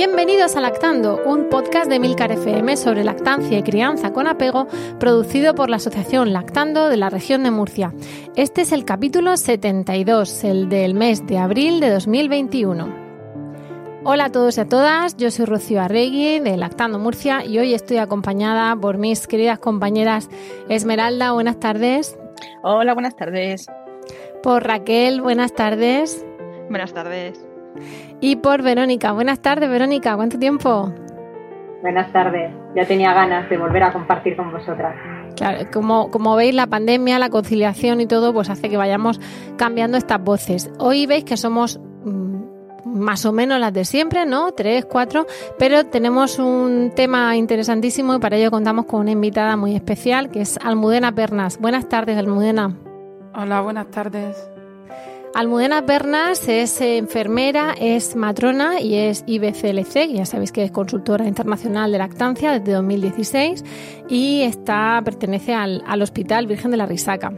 Bienvenidos a Lactando, un podcast de Milcar FM sobre lactancia y crianza con apego, producido por la Asociación Lactando de la región de Murcia. Este es el capítulo 72, el del mes de abril de 2021. Hola a todos y a todas, yo soy Rocío Arregui de Lactando Murcia y hoy estoy acompañada por mis queridas compañeras Esmeralda, buenas tardes. Hola, buenas tardes. Por Raquel, buenas tardes. Buenas tardes y por Verónica. Buenas tardes, Verónica, ¿cuánto tiempo? Buenas tardes, ya tenía ganas de volver a compartir con vosotras. Claro, como, como veis, la pandemia, la conciliación y todo, pues hace que vayamos cambiando estas voces. Hoy veis que somos mm, más o menos las de siempre, ¿no? Tres, cuatro, pero tenemos un tema interesantísimo y para ello contamos con una invitada muy especial que es Almudena Pernas. Buenas tardes, Almudena. Hola, buenas tardes. Almudena Bernas es enfermera, es matrona y es IBCLC, ya sabéis que es consultora internacional de lactancia desde 2016 y está, pertenece al, al Hospital Virgen de la Risaca.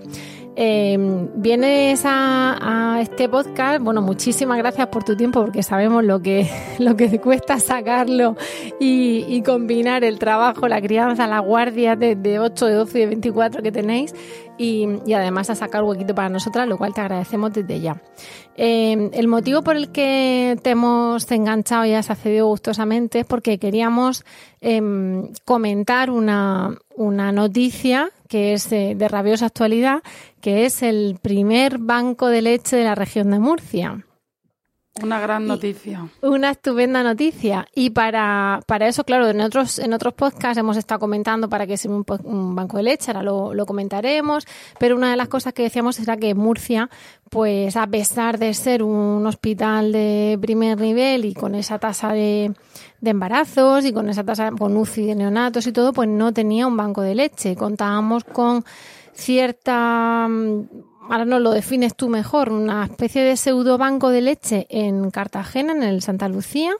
Eh, vienes a, este podcast, bueno, muchísimas gracias por tu tiempo porque sabemos lo que, lo que te cuesta sacarlo y, combinar el trabajo, la crianza, la guardia de, 8, de 12 y de 24 que tenéis y, además a sacar huequito para nosotras, lo cual te agradecemos desde ya. Eh, el motivo por el que te hemos enganchado y has accedido gustosamente es porque queríamos em, comentar una, una noticia que es de, rabiosa actualidad, que es el primer banco de leche de la región de Murcia. Una gran noticia. una estupenda noticia. Y para, para, eso, claro, en otros, en otros podcasts hemos estado comentando para que sea un, un, banco de leche, ahora lo, lo, comentaremos, pero una de las cosas que decíamos era que Murcia, pues a pesar de ser un hospital de primer nivel y con esa tasa de, de embarazos y con esa tasa con UCI de neonatos y todo, pues no tenía un banco de leche. Contábamos con cierta ahora no lo defines tú mejor, una especie de pseudo banco de leche en Cartagena, en el Santa Lucía,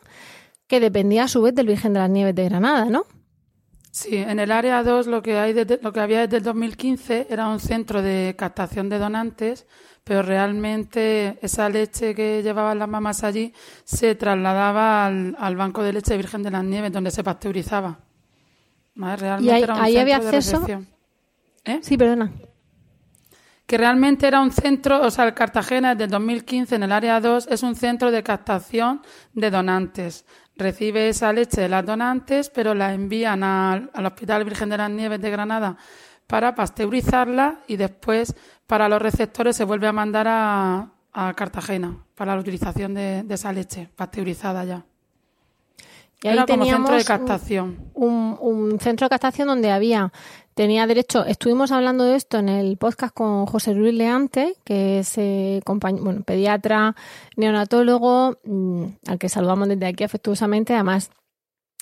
que dependía a su vez del Virgen de las Nieves de Granada, ¿no? Sí, en el área 2 lo que hay lo que había desde el 2015 era un centro de captación de donantes, pero realmente esa leche que llevaban las mamás allí se trasladaba al, banco de leche Virgen de las Nieves donde se pasteurizaba. Realmente ¿Y ahí, era un ahí había acceso? ¿Eh? Sí, perdona que realmente era un centro, o sea, el Cartagena desde el 2015 en el área 2 es un centro de captación de donantes. Recibe esa leche de las donantes, pero la envían al, Hospital Virgen de las Nieves de Granada para pasteurizarla y después para los receptores se vuelve a mandar a, Cartagena para la utilización de, esa leche pasteurizada ya. Y ahí Era como centro de captación. Un, un, centro de captación donde había tenía derecho, estuvimos hablando de esto en el podcast con José Luis Leante, que es eh, bueno, pediatra, neonatólogo, mm, al que saludamos desde aquí afectuosamente. Además,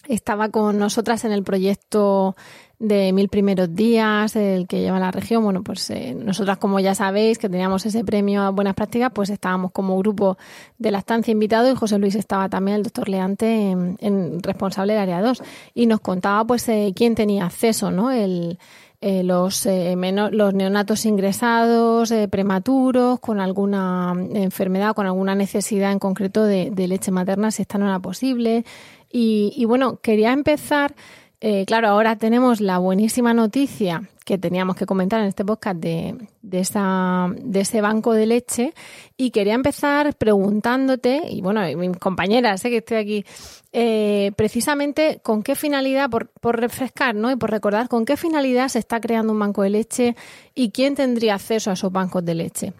estaba con nosotras en el proyecto de Mil Primeros Días, el que lleva la región. Bueno, pues eh, nosotras, como ya sabéis, que teníamos ese premio a buenas prácticas, pues estábamos como grupo de la estancia invitado y José Luis estaba también, el doctor Leante, en, responsable del área 2. Y nos contaba, pues, eh, quién tenía acceso, ¿no? El, eh, los, los neonatos ingresados, prematuros, con alguna enfermedad, con alguna necesidad en concreto de, de leche materna, si esta no era posible. Y, y bueno, quería empezar eh, claro, ahora tenemos la buenísima noticia que teníamos que comentar en este podcast de, ese banco de leche y quería empezar preguntándote, y bueno, mis compañeras, sé que estoy aquí, eh, precisamente con qué finalidad, por, por refrescar ¿no? y por recordar, con qué finalidad se está creando un banco de leche y quién tendría acceso a esos bancos de leche.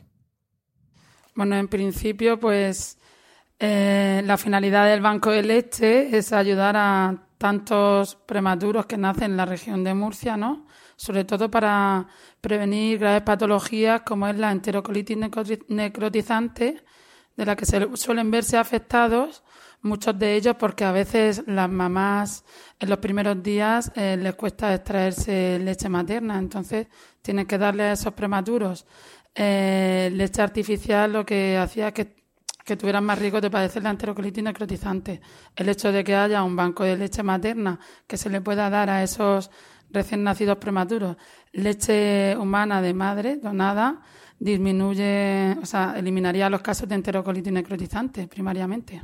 Bueno, en principio, pues eh, la finalidad del banco de leche es ayudar a tantos prematuros que nacen en la región de Murcia, ¿no? Sobre todo para prevenir graves patologías como es la enterocolitis necrotizante, de la que se suelen verse afectados muchos de ellos porque a veces las mamás en los primeros días eh, les cuesta extraerse leche materna, entonces tienen que darle a esos prematuros eh, leche artificial, lo que hacía que, que tuvieran más riesgo de padecer la enterocolitis necrotizante. El hecho de que haya un banco de leche materna que se le pueda dar a esos recién nacidos prematuros leche humana de madre donada disminuye, o sea, eliminaría los casos de enterocolitis necrotizante primariamente.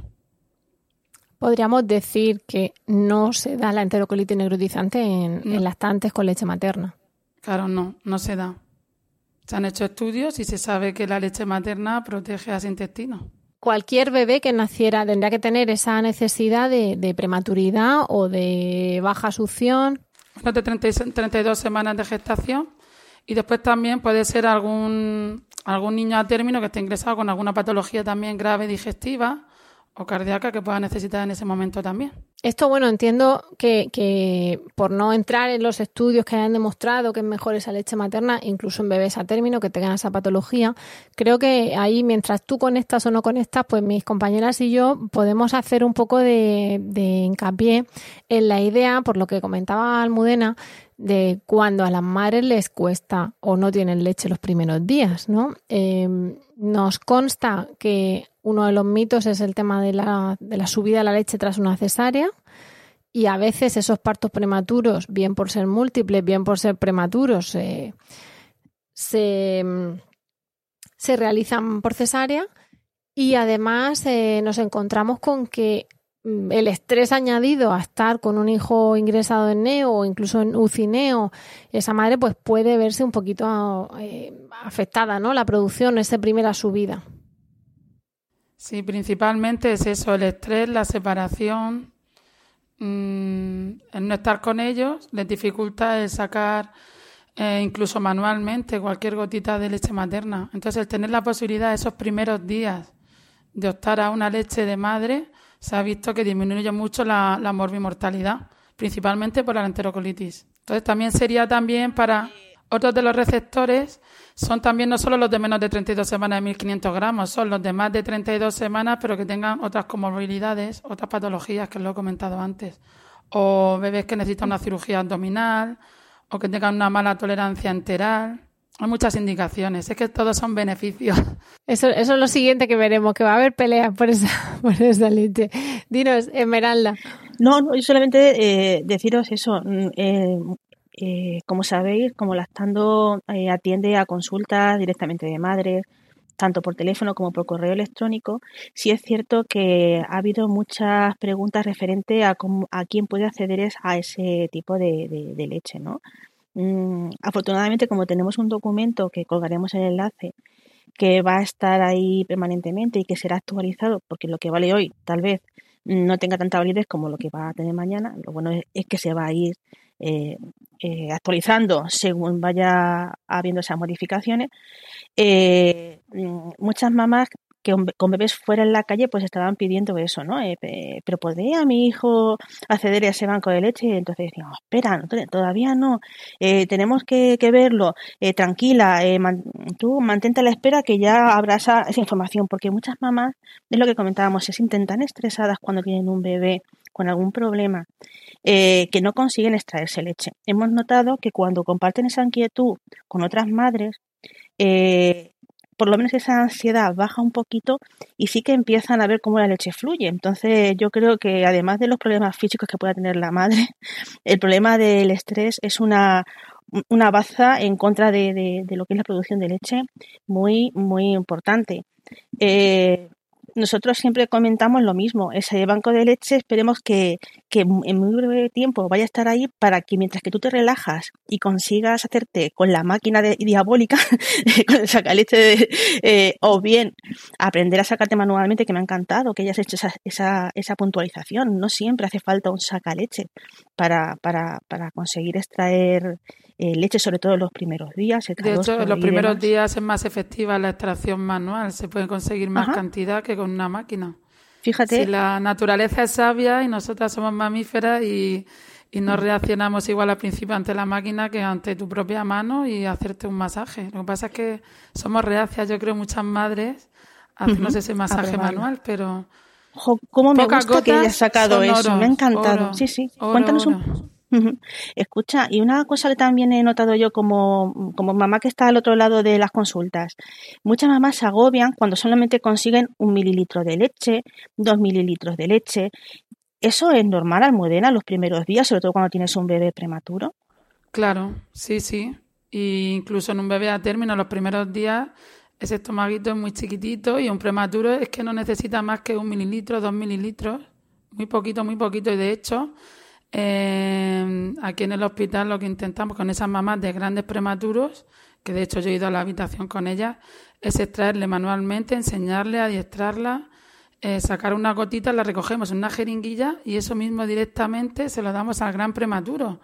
Podríamos decir que no se da la enterocolitis necrotizante en, en lactantes con leche materna. Claro, no, no se da. Se han hecho estudios y se sabe que la leche materna protege a ese intestino. Cualquier bebé que naciera tendría que tener esa necesidad de, prematuridad o de baja succión. De 32 semanas de gestación y después también puede ser algún, algún niño a término que esté ingresado con alguna patología también grave digestiva o cardíaca que pueda necesitar en ese momento también. Esto, bueno, entiendo que, que, por no entrar en los estudios que hayan demostrado que es mejor esa leche materna, incluso en bebés a término que tengan esa patología, creo que ahí, mientras tú conectas o no conectas, pues mis compañeras y yo podemos hacer un poco de, de hincapié en la idea, por lo que comentaba Almudena, de cuando a las madres les cuesta o no tienen leche los primeros días, ¿no? Eh, nos consta que uno de los mitos es el tema de la, de la subida de la leche tras una cesárea y a veces esos partos prematuros, bien por ser múltiples, bien por ser prematuros, se, se realizan por cesárea y además eh, nos encontramos con que mm, el estrés añadido a estar con un hijo ingresado en neo o incluso en ucineo, esa madre pues puede verse un poquito eh, afectada, ¿no? La producción, esa primera subida. Sí, principalmente es eso, el estrés, la separación, mm, el no estar con ellos, les dificulta el sacar eh, incluso manualmente cualquier gotita de leche materna. Entonces, el tener la posibilidad esos primeros días de optar a una leche de madre, se ha visto que disminuye mucho la, la morbimortalidad, principalmente por la enterocolitis. Entonces, también sería también para otros de los receptores son también no solo los de menos de 32 semanas de 1.500 gramos, son los de más de 32 semanas, pero que tengan otras comorbilidades, otras patologías que lo he comentado antes, o bebés que necesitan una cirugía abdominal, o que tengan una mala tolerancia enteral. Hay muchas indicaciones, es que todos son beneficios. Eso, eso es lo siguiente que veremos, que va a haber peleas por esa, por esa leche. Dinos, Esmeralda. No, no, yo solamente eh, deciros eso. Mm, eh, eh, como sabéis, como Lactando eh, atiende a consultas directamente de madres, tanto por teléfono como por correo electrónico, sí es cierto que ha habido muchas preguntas referente a, quién puede acceder a ese tipo de, leche, ¿no? Mm, afortunadamente, como tenemos un documento que colgaremos el enlace, que va a estar ahí permanentemente y que será actualizado, porque lo que vale hoy tal vez no tenga tanta validez como lo que va a tener mañana, lo bueno es que se va a ir eh, eh, actualizando según vaya habiendo esas modificaciones. Eh, mm, muchas mamás que con bebés fuera en la calle pues estaban pidiendo eso, ¿no? pero ¿podría mi hijo acceder a ese banco de leche? Entonces decíamos, espera, todavía no, tenemos que, verlo, tranquila, tú mantente a la espera que ya habrá esa, esa, información, porque muchas mamás, es lo que comentábamos, se sienten tan estresadas cuando tienen un bebé con algún problema eh, que no consiguen extraerse leche. Hemos notado que cuando comparten esa inquietud con otras madres, eh, por lo menos esa ansiedad baja un poquito y sí que empiezan a ver cómo la leche fluye. Entonces yo creo que además de los problemas físicos que pueda tener la madre, el problema del estrés es una, una baza en contra de, lo que es la producción de leche muy, muy importante. Eh, nosotros siempre comentamos lo mismo. Ese banco de leche esperemos que, en muy breve tiempo vaya a estar ahí para que mientras que tú te relajas y consigas hacerte con la máquina diabólica, con el sacaleche, eh, o bien aprender a sacarte manualmente, que me ha encantado que hayas hecho esa, esa, esa puntualización. No siempre hace falta un sacaleche para, para, para conseguir extraer eh, leche, sobre todo los primeros días. De hecho, en los primeros días es más efectiva la extracción manual, se puede conseguir más cantidad que con una máquina. Fíjate. Si la naturaleza es sabia y nosotras somos mamíferas y, y no reaccionamos igual al principio ante la máquina que ante tu propia mano y hacerte un masaje. Lo que pasa es que somos reacias, yo creo, muchas madres hacernos ese masaje manual, pero... ¿Cómo me gusta que hayas sacado eso? me ha encantado. sí, sí. Cuéntanos un... Escucha, y una cosa que también he notado yo como, como mamá que está al otro lado de las consultas, muchas mamás se agobian cuando solamente consiguen un mililitro de leche, dos mililitros de leche. ¿Eso es normal, Almudena, los primeros días, sobre todo cuando tienes un bebé prematuro? Claro, sí, sí. Y incluso en un bebé a término, los primeros días, ese estomaguito es muy chiquitito y un prematuro es que no necesita más que un mililitro, dos mililitros, muy poquito, muy poquito. Y de hecho, eh, aquí en el hospital lo que intentamos con esas mamás de grandes prematuros, que de hecho yo he ido a la habitación con ellas, es extraerle manualmente, enseñarle, adiestrarla, eh, sacar una gotita, la recogemos en una jeringuilla y eso mismo directamente se lo damos al gran prematuro,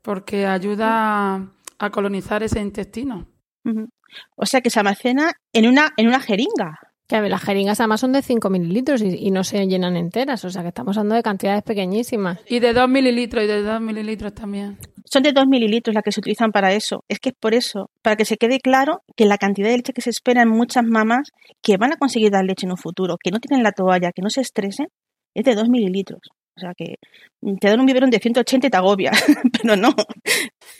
porque ayuda a, colonizar ese intestino. O sea que se almacena en una, en una jeringa. Que las jeringas además son de 5 mililitros y, no se llenan enteras, o sea que estamos hablando de cantidades pequeñísimas. Y de 2 mililitros y de 2 mililitros también. Son de 2 mililitros las que se utilizan para eso. Es que es por eso, para que se quede claro que la cantidad de leche que se espera en muchas mamás que van a conseguir dar leche en un futuro, que no tienen la toalla, que no se estresen, es de 2 mililitros. O sea que te dan un biberón de 180 y te agobia, pero no.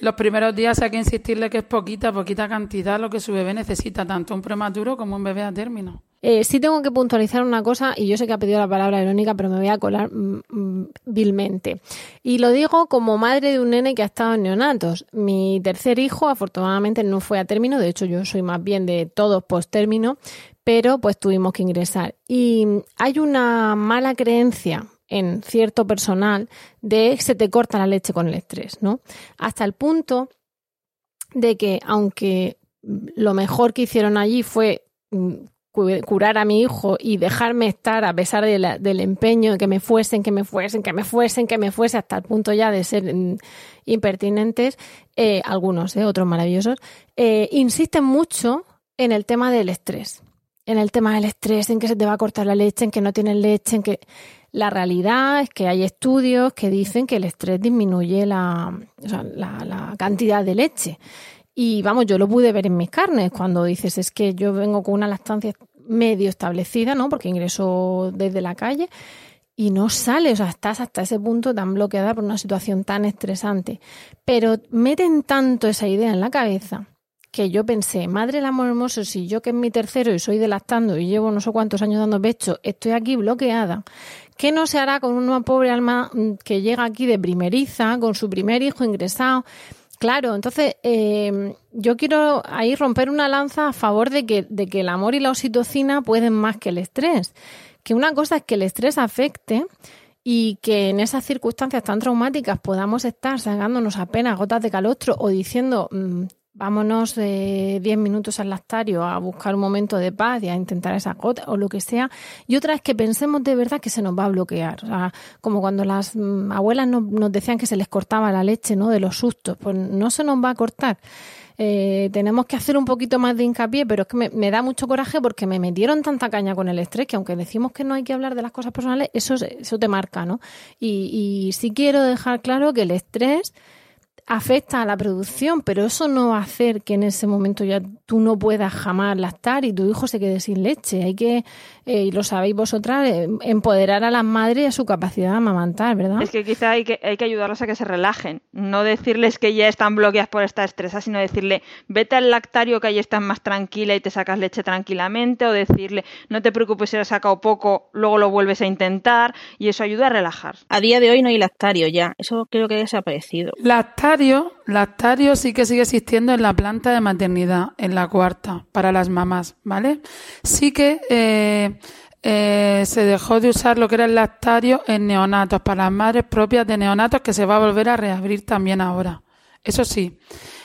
Los primeros días hay que insistirle que es poquita, poquita cantidad lo que su bebé necesita, tanto un prematuro como un bebé a término. Eh, sí tengo que puntualizar una cosa, y yo sé que ha pedido la palabra Verónica, pero me voy a colar mm, mm, vilmente. Y lo digo como madre de un nene que ha estado en neonatos. Mi tercer hijo, afortunadamente, no fue a término, de hecho yo soy más bien de todos post término, pero pues tuvimos que ingresar. Y hay una mala creencia en cierto personal de se te corta la leche con el estrés, ¿no? Hasta el punto de que aunque lo mejor que hicieron allí fue mm, curar a mi hijo y dejarme estar a pesar del empeño de que me fuesen, que me fuesen, que me fuesen, que me fuese, hasta el punto ya de ser mm, impertinentes, eh, algunos, eh, otros maravillosos, eh, insisten mucho en el tema del estrés. En el tema del estrés, en que se te va a cortar la leche, en que no tienes leche, en que la realidad es que hay estudios que dicen que el estrés disminuye la, cantidad de leche. Y vamos, yo lo pude ver en mis carnes cuando dices es que yo vengo con una lactancia medio establecida, ¿no? Porque ingreso desde la calle y no sales, o sea, estás hasta ese punto tan bloqueada por una situación tan estresante. Pero meten tanto esa idea en la cabeza que yo pensé, madre el amor hermoso, si yo que es mi tercero y soy de lactando y llevo no sé cuántos años dando pecho, estoy aquí bloqueada, ¿qué no se hará con una pobre alma mm, que llega aquí de primeriza, con su primer hijo ingresado? Claro, entonces eh, yo quiero ahí romper una lanza a favor de que, de que el amor y la oxitocina pueden más que el estrés. Que una cosa es que el estrés afecte y que en esas circunstancias tan traumáticas podamos estar sacándonos apenas gotas de calostro o diciendo mm, vámonos de 10 minutos al lactario a buscar un momento de paz y a intentar esa gota o lo que sea. Y otra es que pensemos de verdad que se nos va a bloquear. O sea, como cuando las mm, abuelas nos, nos decían que se les cortaba la leche, ¿no? De los sustos. Pues no se nos va a cortar. Eh, tenemos que hacer un poquito más de hincapié, pero es que me, da mucho coraje porque me metieron tanta caña con el estrés que aunque decimos que no hay que hablar de las cosas personales, eso, eso te marca, ¿no? Y, y sí quiero dejar claro que el estrés afecta a la producción, pero eso no va a hacer que en ese momento ya tú no puedas jamás lactar y tu hijo se quede sin leche. Hay que, eh, y lo sabéis vosotras, eh, empoderar a las madres a su capacidad de amamantar, ¿verdad? Es que quizá hay que, hay que ayudarlas a que se relajen, no decirles que ya están bloqueadas por esta estresa, sino decirle, vete al lactario que ahí estás más tranquila y te sacas leche tranquilamente, o decirle, no te preocupes si has sacado poco, luego lo vuelves a intentar, y eso ayuda a relajar. A día de hoy no hay lactario ya, eso creo que ha desaparecido. Lactario lactario, sí que sigue existiendo en la planta de maternidad, en la cuarta, para las mamás, ¿vale? Sí que eh, eh, se dejó de usar lo que era el lactario en neonatos, para las madres propias de neonatos, que se va a volver a reabrir también ahora. Eso sí.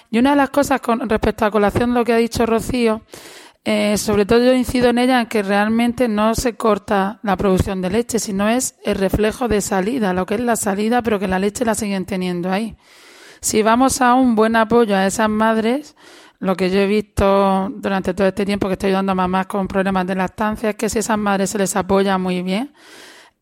Y una de las cosas con respecto a colación lo que ha dicho Rocío, eh, sobre todo yo incido en ella en que realmente no se corta la producción de leche, sino es el reflejo de salida, lo que es la salida, pero que la leche la siguen teniendo ahí. Si vamos a un buen apoyo a esas madres, lo que yo he visto durante todo este tiempo que estoy ayudando a mamás con problemas de lactancia es que si esas madres se les apoya muy bien,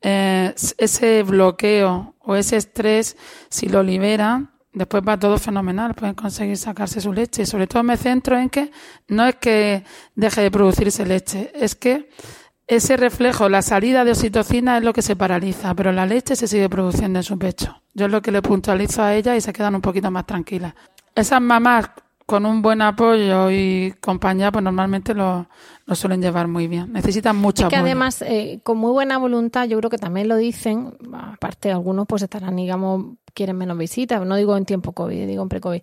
eh, ese bloqueo o ese estrés, si lo liberan, después va todo fenomenal, pueden conseguir sacarse su leche. Y sobre todo me centro en que no es que deje de producirse leche, es que ese reflejo, la salida de oxitocina es lo que se paraliza, pero la leche se sigue produciendo en su pecho. Yo es lo que le puntualizo a ella y se quedan un poquito más tranquilas. Esas mamás con un buen apoyo y compañía, pues normalmente lo, suelen llevar muy bien. Necesitan mucho es que además, eh, con muy buena voluntad, yo creo que también lo dicen, aparte algunos pues estarán, digamos, quieren menos visitas, no digo en tiempo COVID, digo en pre-COVID.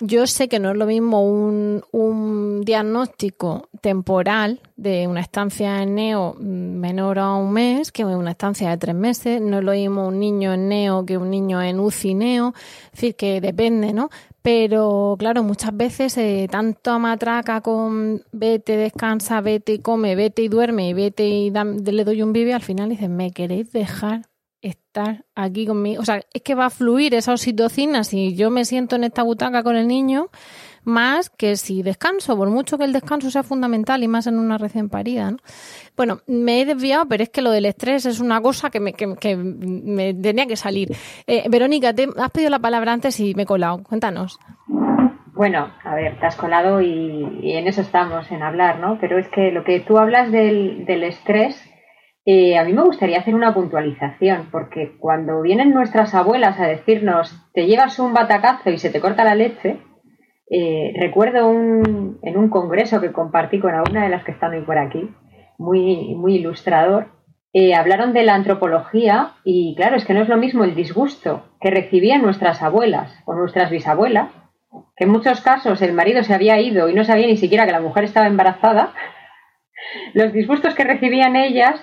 Yo sé que no es lo mismo un, un diagnóstico temporal de una estancia en neo menor a un mes que una estancia de tres meses. No es lo mismo un niño en neo que un niño en UCI neo. Es decir, que depende, ¿no? Pero claro, muchas veces eh, tanto matraca con vete, descansa, vete y come, vete y duerme, y vete y le doy un bibi, al final dicen, ¿me queréis dejar estar aquí conmigo? O sea, es que va a fluir esa oxitocina si yo me siento en esta butaca con el niño, más que si descanso, por mucho que el descanso sea fundamental y más en una recién parida. ¿no? Bueno, me he desviado, pero es que lo del estrés es una cosa que me, que, me tenía que salir. Eh, Verónica, te has pedido la palabra antes y me he colado. Cuéntanos. Bueno, a ver, te has colado y, en eso estamos, en hablar, ¿no? Pero es que lo que tú hablas del, estrés, eh, a mí me gustaría hacer una puntualización, porque cuando vienen nuestras abuelas a decirnos, te llevas un batacazo y se te corta la leche, eh, recuerdo un, en un congreso que compartí con alguna de las que están hoy por aquí, muy, muy ilustrador, eh, hablaron de la antropología y claro, es que no es lo mismo el disgusto que recibían nuestras abuelas o nuestras bisabuelas, que en muchos casos el marido se había ido y no sabía ni siquiera que la mujer estaba embarazada, los disgustos que recibían ellas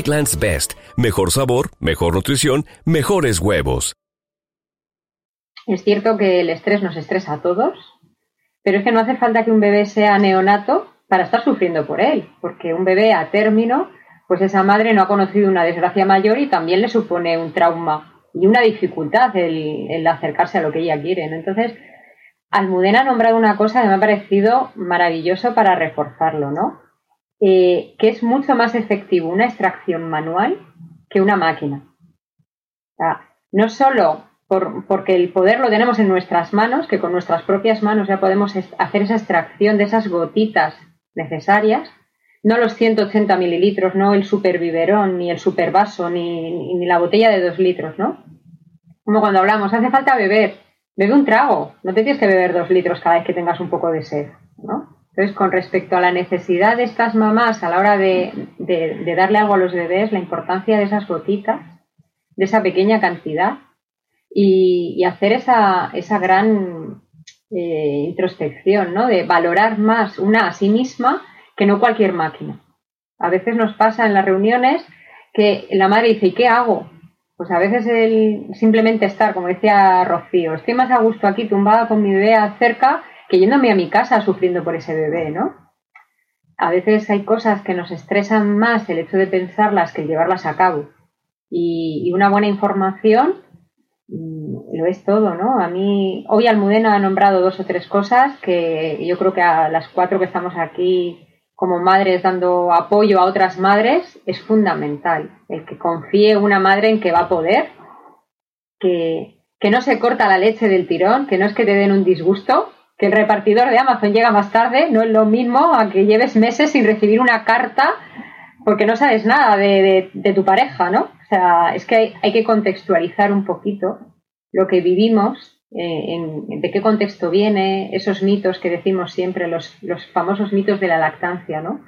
Eggland's Best. Mejor sabor, mejor nutrición, mejores huevos. Es cierto que el estrés nos estresa a todos, pero es que no hace falta que un bebé sea neonato para estar sufriendo por él, porque un bebé a término, pues esa madre no ha conocido una desgracia mayor y también le supone un trauma y una dificultad el, acercarse a lo que ella quiere. Entonces, Almudena ha nombrado una cosa que me ha parecido maravilloso para reforzarlo, ¿no? Eh, que es mucho más efectivo una extracción manual que una máquina. no solo porque el poder lo tenemos en nuestras manos, que con nuestras propias manos ya podemos hacer esa extracción de esas gotitas necesarias, no los 180 mililitros, no el super biberón, ni el super vaso, ni, ni la botella de dos litros, ¿no? Como cuando hablamos, hace falta beber, bebe un trago, no te tienes que beber dos litros cada vez que tengas un poco de sed, ¿no? Entonces, con respecto a la necesidad de estas mamás a la hora de, darle algo a los bebés, la importancia de esas gotitas, de esa pequeña cantidad, y, hacer esa, gran eh, introspección, ¿no? De valorar más una a sí misma que no cualquier máquina. A veces nos pasa en las reuniones que la madre dice, ¿y qué hago? Pues a veces el simplemente estar, como decía Rocío, estoy más a gusto aquí tumbada con mi bebé cerca que yéndome a mi casa sufriendo por ese bebé, ¿no? A veces hay cosas que nos estresan más el hecho de pensarlas que llevarlas a cabo. Y, una buena información mm, lo es todo, ¿no? A mí, hoy Almudena ha nombrado dos o tres cosas que yo creo que a las cuatro que estamos aquí como madres dando apoyo a otras madres es fundamental. El que confíe una madre en que va a poder, que, que no se corta la leche del tirón, que no es que te den un disgusto, que el repartidor de Amazon llega más tarde, no es lo mismo a que lleves meses sin recibir una carta porque no sabes nada de, tu pareja, ¿no? O sea, es que hay, que contextualizar un poquito lo que vivimos, eh, en, de qué contexto viene, esos mitos que decimos siempre, los, famosos mitos de la lactancia, ¿no?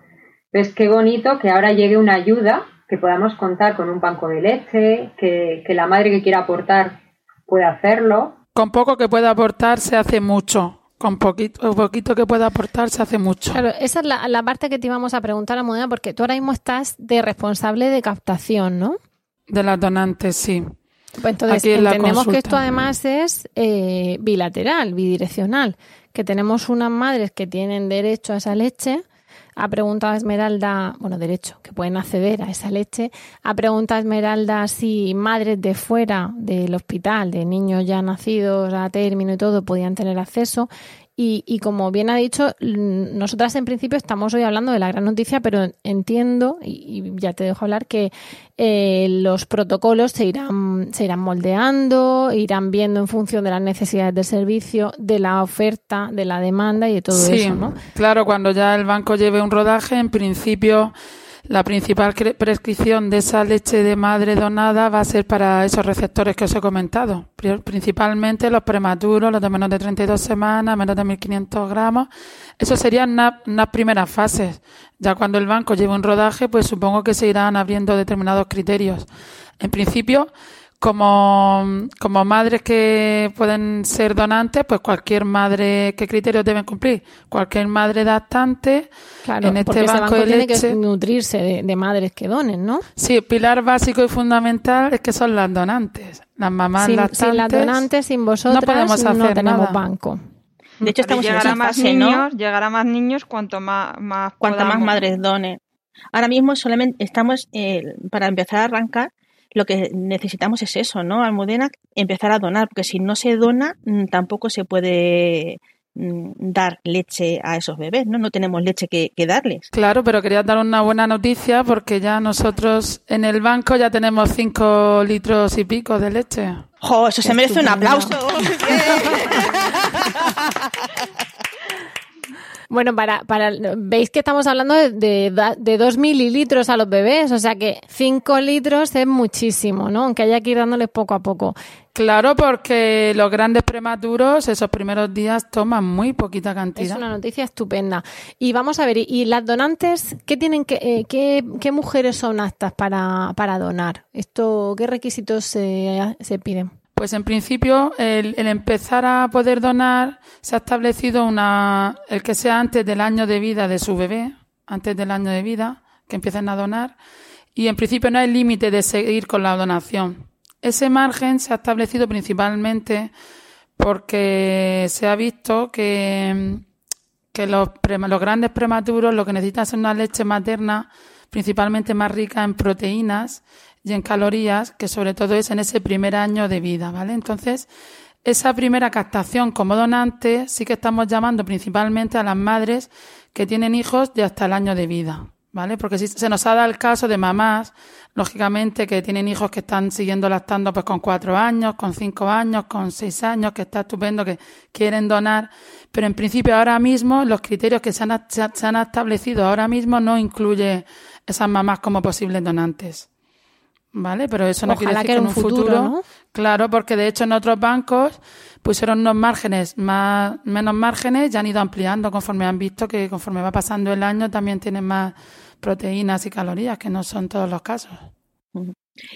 Pues qué bonito que ahora llegue una ayuda, que podamos contar con un banco de leche, que, que la madre que quiera aportar pueda hacerlo. Con poco que pueda aportar se hace mucho con poquito, poquito que pueda aportar se hace mucho. Claro, esa es la, parte que te íbamos a preguntar, a Modena, porque tú ahora mismo estás de responsable de captación, ¿no? De las donantes, sí. Pues entonces entendemos que esto además es eh, bilateral, bidireccional, que tenemos unas madres que tienen derecho a esa leche. Ha preguntado Esmeralda, bueno, derecho, que pueden acceder a esa leche. Ha preguntado Esmeralda si madres de fuera del hospital, de niños ya nacidos a término y todo, podían tener acceso. Y, como bien ha dicho, nosotras en principio estamos hoy hablando de la gran noticia, pero entiendo, y, ya te dejo hablar, que eh, los protocolos se irán, se irán moldeando, irán viendo en función de las necesidades del servicio, de la oferta, de la demanda y de todo eso, ¿no? Claro, cuando ya el banco lleve un rodaje, en principio la principal prescripción de esa leche de madre donada va a ser para esos receptores que os he comentado, principalmente los prematuros, los de menos de 32 semanas, menos de 1.500 gramos. Eso serían unas primeras fases. Ya cuando el banco lleve un rodaje, pues supongo que se irán abriendo determinados criterios. En principio, como, como madres que pueden ser donantes, pues cualquier madre, ¿qué criterios deben cumplir? Cualquier madre adaptante en este banco, de tiene que nutrirse de, madres que donen, ¿no? Sí, pilar básico y fundamental es que son las donantes. Las mamás sin, lactantes. Sin las donantes, sin vosotras, no, podemos hacer no tenemos banco. De hecho, estamos llegar a más niños, llegar a más niños cuanto más, más cuanto más madres donen. Ahora mismo solamente estamos eh, para empezar a arrancar lo que necesitamos es eso, ¿no? Almudena, empezar a donar, porque si no se dona, mm, tampoco se puede mm, dar leche a esos bebés, ¿no? No tenemos leche que, darles. Claro, pero quería dar una buena noticia porque ya nosotros en el banco ya tenemos cinco litros y pico de leche. ¡Jo! Eso se merece un aplauso. Bueno, para, para, veis que estamos hablando de, de, dos mililitros a los bebés, o sea que cinco litros es muchísimo, ¿no? Aunque haya que ir dándoles poco a poco. Claro, porque los grandes prematuros esos primeros días toman muy poquita cantidad. Es una noticia estupenda. Y vamos a ver, ¿y las donantes qué tienen que, eh, qué, qué, mujeres son aptas para, para donar? Esto, ¿qué requisitos se, se piden? Pues en principio el, empezar a poder donar se ha establecido una, el que sea antes del año de vida de su bebé, antes del año de vida, que empiecen a donar, y en principio no hay límite de seguir con la donación. Ese margen se ha establecido principalmente porque se ha visto que, que los, los grandes prematuros lo que necesitan es una leche materna principalmente más rica en proteínas y en calorías, que sobre todo es en ese primer año de vida, ¿vale? Entonces, esa primera captación como donante sí que estamos llamando principalmente a las madres que tienen hijos de hasta el año de vida, ¿vale? Porque si se nos ha dado el caso de mamás, lógicamente, que tienen hijos que están siguiendo lactando pues con cuatro años, con cinco años, con seis años, que está estupendo, que quieren donar, pero en principio ahora mismo los criterios que se han, se han establecido ahora mismo no incluye esas mamás como posibles donantes. ¿Vale? Pero eso no quiere decir que en un futuro, claro, porque de hecho en otros bancos pusieron unos márgenes más menos márgenes y han ido ampliando conforme han visto que conforme va pasando el año también tienen más proteínas y calorías, que no son todos los casos.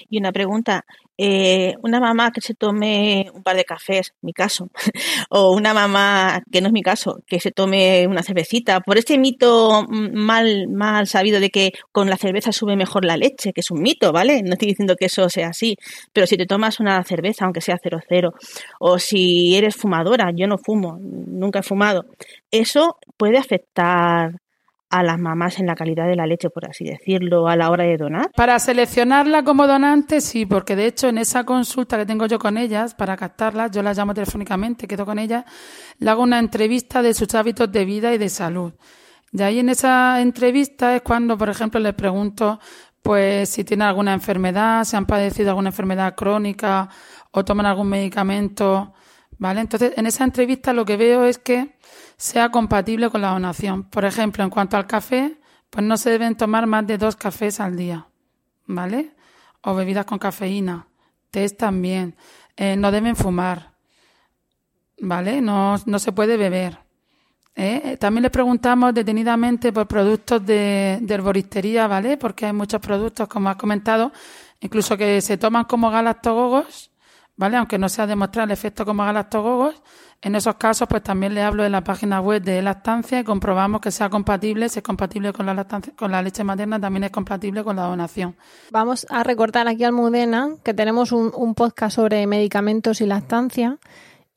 Y una pregunta, eh, una mamá que se tome un par de cafés, mi caso, o una mamá, que no es mi caso, que se tome una cervecita, por este mito mal, mal sabido de que con la cerveza sube mejor la leche, que es un mito, ¿vale? No estoy diciendo que eso sea así, pero si te tomas una cerveza, aunque sea cero cero, o si eres fumadora, yo no fumo, nunca he fumado, eso puede afectar a las mamás en la calidad de la leche, por así decirlo, a la hora de donar? Para seleccionarla como donante, sí, porque de hecho en esa consulta que tengo yo con ellas, para captarlas, yo las llamo telefónicamente, quedo con ellas, le hago una entrevista de sus hábitos de vida y de salud. Y ahí en esa entrevista es cuando, por ejemplo, les pregunto pues si tienen alguna enfermedad, si han padecido alguna enfermedad crónica o toman algún medicamento ¿Vale? Entonces, en esa entrevista lo que veo es que sea compatible con la donación. Por ejemplo, en cuanto al café, pues no se deben tomar más de dos cafés al día, ¿vale? O bebidas con cafeína, test también. Eh, no deben fumar, ¿vale? No, no se puede beber. ¿eh? También les preguntamos detenidamente por productos de, de herboristería, ¿vale? Porque hay muchos productos, como has comentado, incluso que se toman como galactogogos, ¿vale? Aunque no sea demostrar el efecto como galactogogos, en esos casos, pues también le hablo de la página web de lactancia y comprobamos que sea compatible. Si es compatible con la lactancia, con la leche materna, también es compatible con la donación. Vamos a recordar aquí al Mudena que tenemos un, un podcast sobre medicamentos y lactancia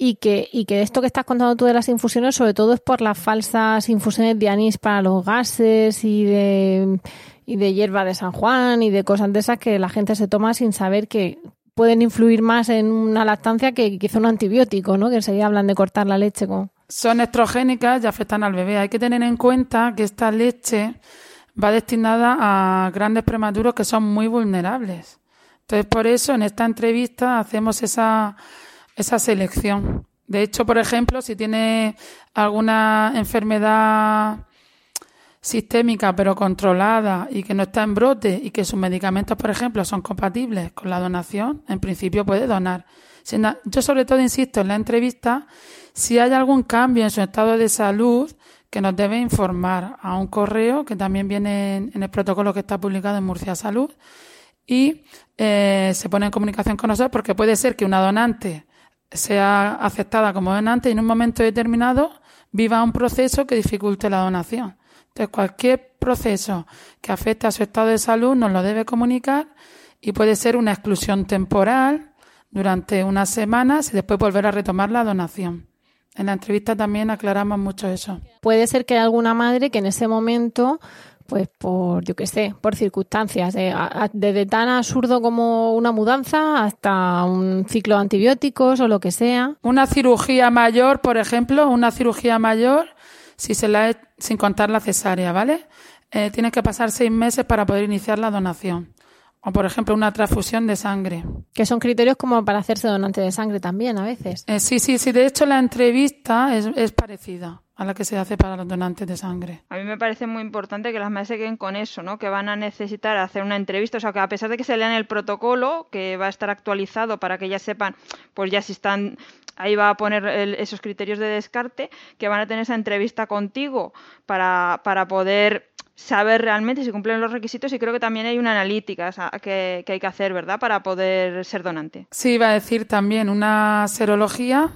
y que, y que esto que estás contando tú de las infusiones, sobre todo es por las falsas infusiones de anís para los gases y de, y de hierba de San Juan y de cosas de esas que la gente se toma sin saber que pueden influir más en una lactancia que quizá un antibiótico, ¿no? Que enseguida hablan de cortar la leche con... Son estrogénicas y afectan al bebé. Hay que tener en cuenta que esta leche va destinada a grandes prematuros que son muy vulnerables. Entonces, por eso en esta entrevista hacemos esa esa selección. De hecho, por ejemplo, si tiene alguna enfermedad sistémica pero controlada y que no está en brote y que sus medicamentos, por ejemplo, son compatibles con la donación, en principio puede donar. Yo sobre todo insisto en la entrevista si hay algún cambio en su estado de salud que nos debe informar a un correo que también viene en el protocolo que está publicado en Murcia Salud y eh, se pone en comunicación con nosotros porque puede ser que una donante sea aceptada como donante y en un momento determinado viva un proceso que dificulte la donación. Entonces, cualquier proceso que afecte a su estado de salud nos lo debe comunicar y puede ser una exclusión temporal durante unas semanas y después volver a retomar la donación. En la entrevista también aclaramos mucho eso. Puede ser que haya alguna madre que en ese momento pues por, yo qué sé, por circunstancias, desde tan absurdo como una mudanza hasta un ciclo de antibióticos o lo que sea. Una cirugía mayor, por ejemplo, una cirugía mayor, si se la sin contar la cesárea, ¿vale? Eh, tiene que pasar seis meses para poder iniciar la donación. O, por ejemplo, una transfusión de sangre. Que son criterios como para hacerse donante de sangre también, a veces. Eh, sí, sí, sí. De hecho, la entrevista es, es parecida a la que se hace para los donantes de sangre. A mí me parece muy importante que las madres se queden con eso, ¿no? Que van a necesitar hacer una entrevista, o sea, que a pesar de que se lean el protocolo, que va a estar actualizado para que ya sepan, pues ya si están, ahí va a poner esos criterios de descarte, que van a tener esa entrevista contigo para, para poder saber realmente si cumplen los requisitos y creo que también hay una analítica que, que hay que hacer, ¿verdad? Para poder ser donante. Sí, va a decir también una serología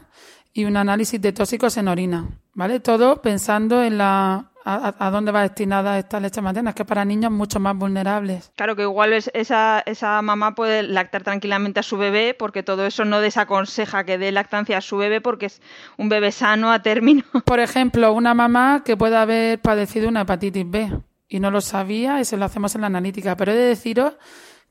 y un análisis de tóxicos en orina, ¿vale? Todo pensando en la a, dónde va destinada esta leche materna, es que para niños mucho más vulnerables. Claro que igual es, esa, esa mamá puede lactar tranquilamente a su bebé porque todo eso no desaconseja que dé lactancia a su bebé porque es un bebé sano a término. Por ejemplo, una mamá que pueda haber padecido una hepatitis B y no lo sabía y se lo hacemos en la analítica, pero he de deciros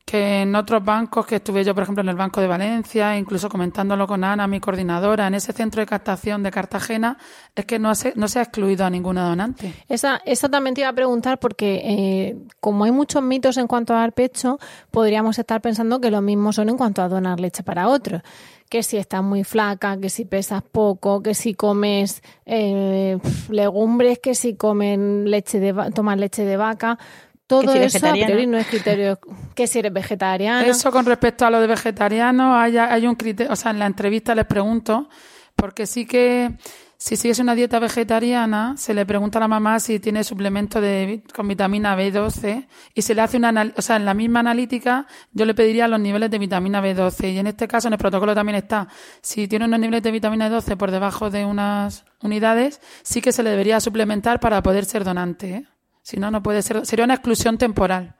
que en otros bancos que estuve yo, por ejemplo, en el Banco de Valencia, incluso comentándolo con Ana, mi coordinadora, en ese centro de captación de Cartagena, es que no se, no se ha excluido a ninguna donante. Esa, esa también te iba a preguntar porque eh, como hay muchos mitos en cuanto a dar pecho, podríamos estar pensando que lo mismo son en cuanto a donar leche para otros que si estás muy flaca, que si pesas poco, que si comes eh, legumbres, que si comen leche de tomas leche de vaca todo eso no es criterio que si eres vegetariano. Eso con respecto a lo de vegetariano, hay, hay un criterio, o sea, en la entrevista les pregunto, porque sí que si sigues una dieta vegetariana, se le pregunta a la mamá si tiene suplemento de, con vitamina B12 y se le hace una, o sea, en la misma analítica yo le pediría los niveles de vitamina B12 y en este caso en el protocolo también está, si tiene unos niveles de vitamina B12 por debajo de unas unidades, sí que se le debería suplementar para poder ser donante. ¿eh? Si no, no puede ser. Sería una exclusión temporal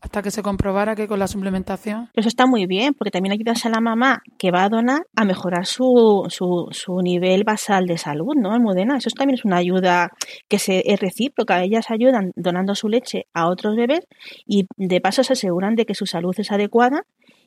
hasta que se comprobara que con la suplementación. Eso está muy bien, porque también ayudas a la mamá que va a donar a mejorar su, su, su nivel basal de salud, ¿no? Almudena, eso también es una ayuda que se, es recíproca. Ellas ayudan donando su leche a otros bebés y de paso se aseguran de que su salud es adecuada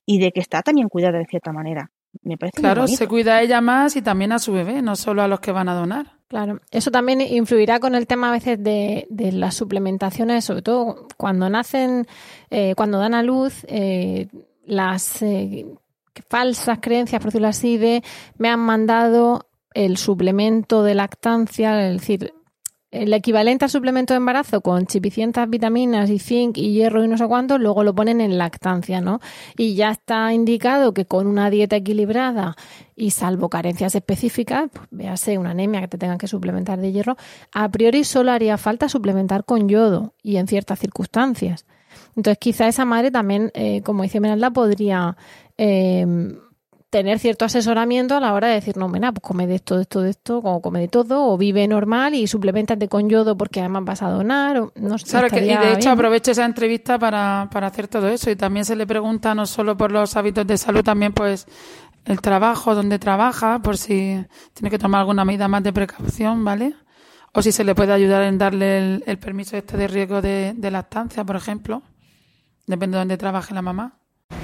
y de que está también cuidada de cierta manera. Me parece Claro, se cuida a ella más y también a su bebé, no solo a los que van a donar. Claro, eso también influirá con el tema a veces de, de las suplementaciones, sobre todo cuando nacen, eh, cuando dan a luz, eh, las eh, falsas creencias, por decirlo así, de me han mandado el suplemento de lactancia, es decir, el equivalente al suplemento de embarazo con chipicientas vitaminas y zinc y hierro y no sé cuánto, luego lo ponen en lactancia, ¿no? Y ya está indicado que con una dieta equilibrada y salvo carencias específicas, pues véase una anemia que te tengan que suplementar de hierro, a priori solo haría falta suplementar con yodo y en ciertas circunstancias. Entonces quizá esa madre también, eh, como dice Menalda, podría... Eh, tener cierto asesoramiento a la hora de decir, no, mira, pues come de esto, de esto, de esto, como come de todo, o vive normal y suplementate con yodo porque además vas a donar. O, no sé, que, y de hecho aprovecho esa entrevista para, para hacer todo eso y también se le pregunta no solo por los hábitos de salud, también pues el trabajo, donde trabaja, por si tiene que tomar alguna medida más de precaución, ¿vale? O si se le puede ayudar en darle el, permiso este de riesgo de, de lactancia, por ejemplo. Depende de dónde trabaje la mamá.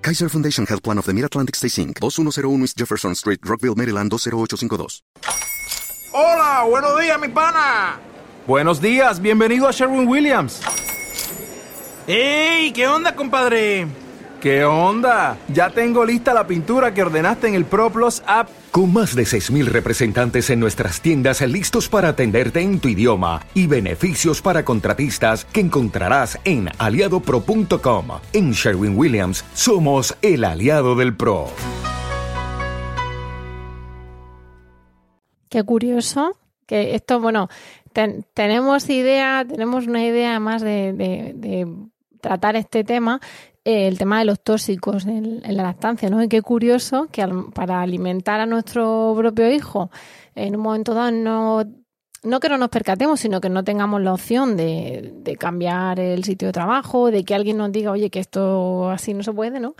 Kaiser Foundation Health Plan of the Mid-Atlantic Stay Inc., 2101 East Jefferson Street, Rockville, Maryland 20852. Hola, buenos días, mi pana. Buenos días, bienvenido a Sherwin Williams. ¡Ey! ¿Qué onda, compadre? ¿Qué onda? Ya tengo lista la pintura que ordenaste en el ProPlus app. Con más de 6.000 representantes en nuestras tiendas listos para atenderte en tu idioma y beneficios para contratistas que encontrarás en aliadopro.com. En Sherwin Williams somos el aliado del PRO. Qué curioso que esto, bueno, tenemos idea, tenemos una idea más de tratar este tema el tema de los tóxicos en, la lactancia, ¿no? Y qué curioso que para alimentar a nuestro propio hijo, en un momento dado no no que no nos percatemos, sino que no tengamos la opción de, de, cambiar el sitio de trabajo, de que alguien nos diga, oye, que esto así no se puede, ¿no?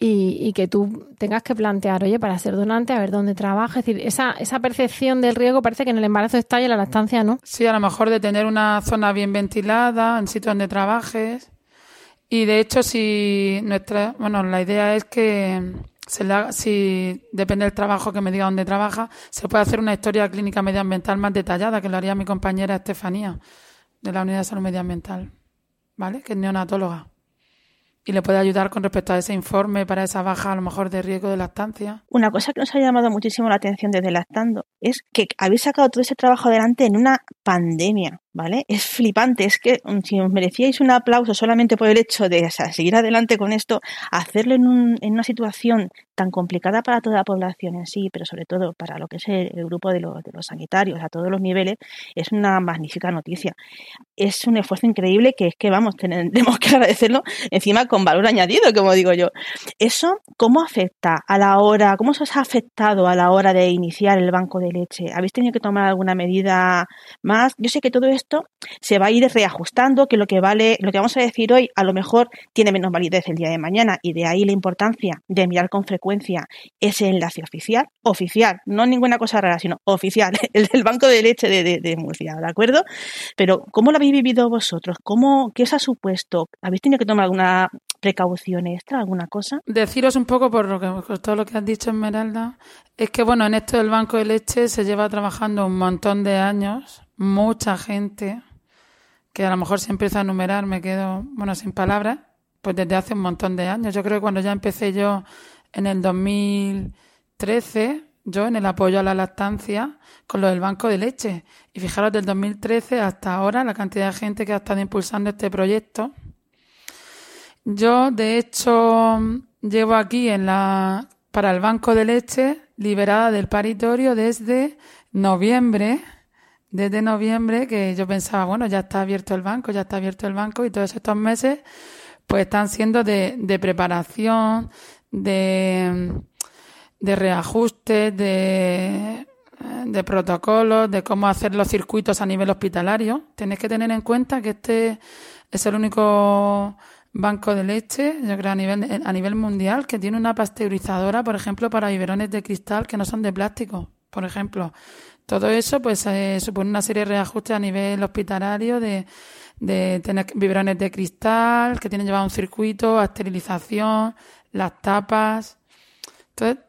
Y, y, que tú tengas que plantear, oye, para ser donante, a ver dónde trabaja. Es decir, esa, esa percepción del riesgo parece que en el embarazo está y en la lactancia no. Sí, a lo mejor de tener una zona bien ventilada, en sitio donde trabajes. Y de hecho, si nuestra, bueno, la idea es que se la, si depende del trabajo que me diga dónde trabaja, se puede hacer una historia clínica medioambiental más detallada, que lo haría mi compañera Estefanía, de la Unidad de Salud Medioambiental, ¿vale? Que es neonatóloga y le puede ayudar con respecto a ese informe para esa baja a lo mejor de riesgo de lactancia. Una cosa que nos ha llamado muchísimo la atención desde Lactando es que habéis sacado todo ese trabajo adelante en una pandemia, ¿vale? Es flipante, es que mm, si os merecíais un aplauso solamente por el hecho de seguir adelante con esto, hacerlo en, un, en una situación tan complicada para toda la población en sí, pero sobre todo para lo que es el, grupo de los, de los sanitarios a todos los niveles, es una magnífica noticia. Es un esfuerzo increíble que es que, vamos, tenemos que agradecerlo encima con valor añadido, como digo yo. Eso, ¿cómo afecta a la hora, cómo os ha afectado a la hora de iniciar el banco de leche? ¿Habéis tenido que tomar alguna medida más? Yo sé que todo se va a ir reajustando, que lo que vale, lo que vamos a decir hoy a lo mejor tiene menos validez el día de mañana y de ahí la importancia de mirar con frecuencia ese enlace oficial, oficial, no ninguna cosa rara, sino oficial, el del banco de leche de, Murcia, ¿de acuerdo? Pero, ¿cómo lo habéis vivido vosotros? ¿Cómo, ¿Qué os ha supuesto? ¿Habéis tenido que tomar alguna precaución extra, alguna cosa? Deciros un poco por, lo que, todo lo que has dicho, Esmeralda, es que, bueno, en esto del banco de leche se lleva trabajando un montón de años, mucha gente, que a lo mejor si empiezo a enumerar me quedo, bueno, sin palabras, pues desde hace un montón de años. Yo creo que cuando ya empecé yo en el 2013, yo en el apoyo a la lactancia con lo del banco de leche. Y fijaros, del 2013 hasta ahora, la cantidad de gente que ha estado impulsando este proyecto. Yo, de hecho, llevo aquí en la, para el banco de leche liberada del paritorio desde noviembre, desde noviembre, que yo pensaba, bueno, ya está abierto el banco, ya está abierto el banco y todos estos meses pues están siendo de, de preparación, de, de reajustes, de, de protocolos, de cómo hacer los circuitos a nivel hospitalario. Tenéis que tener en cuenta que este es el único banco de leche, yo creo a nivel, a nivel mundial, que tiene una pasteurizadora, por ejemplo, para biberones de cristal que no son de plástico, por ejemplo. Todo eso pues eh, supone una serie de reajustes a nivel hospitalario de, tener biberones de cristal que tienen llevado un circuito, a esterilización, las tapas. Entonces,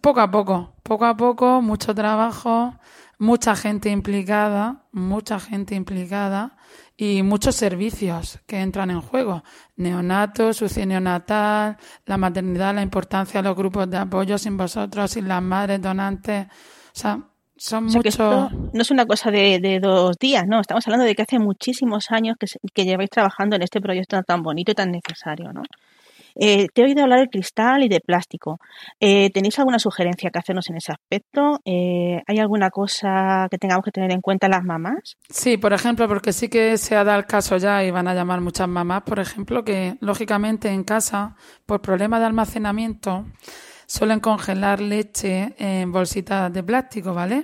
poco a poco, poco a poco, mucho trabajo, mucha gente implicada, mucha gente implicada y muchos servicios que entran en juego. Neonato, sucio neonatal, la maternidad, la importancia de los grupos de apoyo sin vosotros, sin las madres donantes. O sea, son. No es una cosa de, dos días, no. Estamos hablando de que hace muchísimos años que, que lleváis trabajando en este proyecto tan bonito y tan necesario, ¿no? Eh, te he oído hablar de cristal y de plástico. Eh, ¿Tenéis alguna sugerencia que hacernos en ese aspecto? Eh, ¿Hay alguna cosa que tengamos que tener en cuenta las mamás? Sí, por ejemplo, porque sí que se ha dado el caso ya y van a llamar muchas mamás, por ejemplo, que lógicamente en casa, por problemas de almacenamiento, suelen congelar leche en bolsitas de plástico, ¿vale?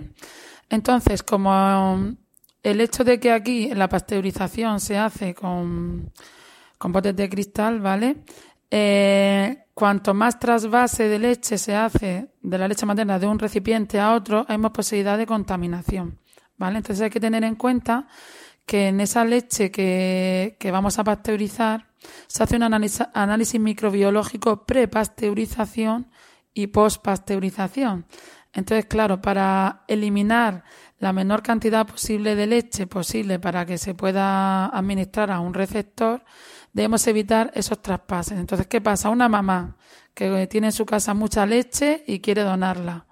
Entonces, como el hecho de que aquí la pasteurización se hace con, con botes de cristal, ¿vale? Eh, cuanto más trasvase de leche se hace de la leche materna de un recipiente a otro, hay más posibilidad de contaminación. ¿vale? Entonces hay que tener en cuenta que en esa leche que, que vamos a pasteurizar se hace un análisis microbiológico pre-pasteurización y post-pasteurización. Entonces, claro, para eliminar la menor cantidad posible de leche posible para que se pueda administrar a un receptor, debemos evitar esos traspases. Entonces, ¿qué pasa? Una mamá que tiene en su casa mucha leche y quiere donarla.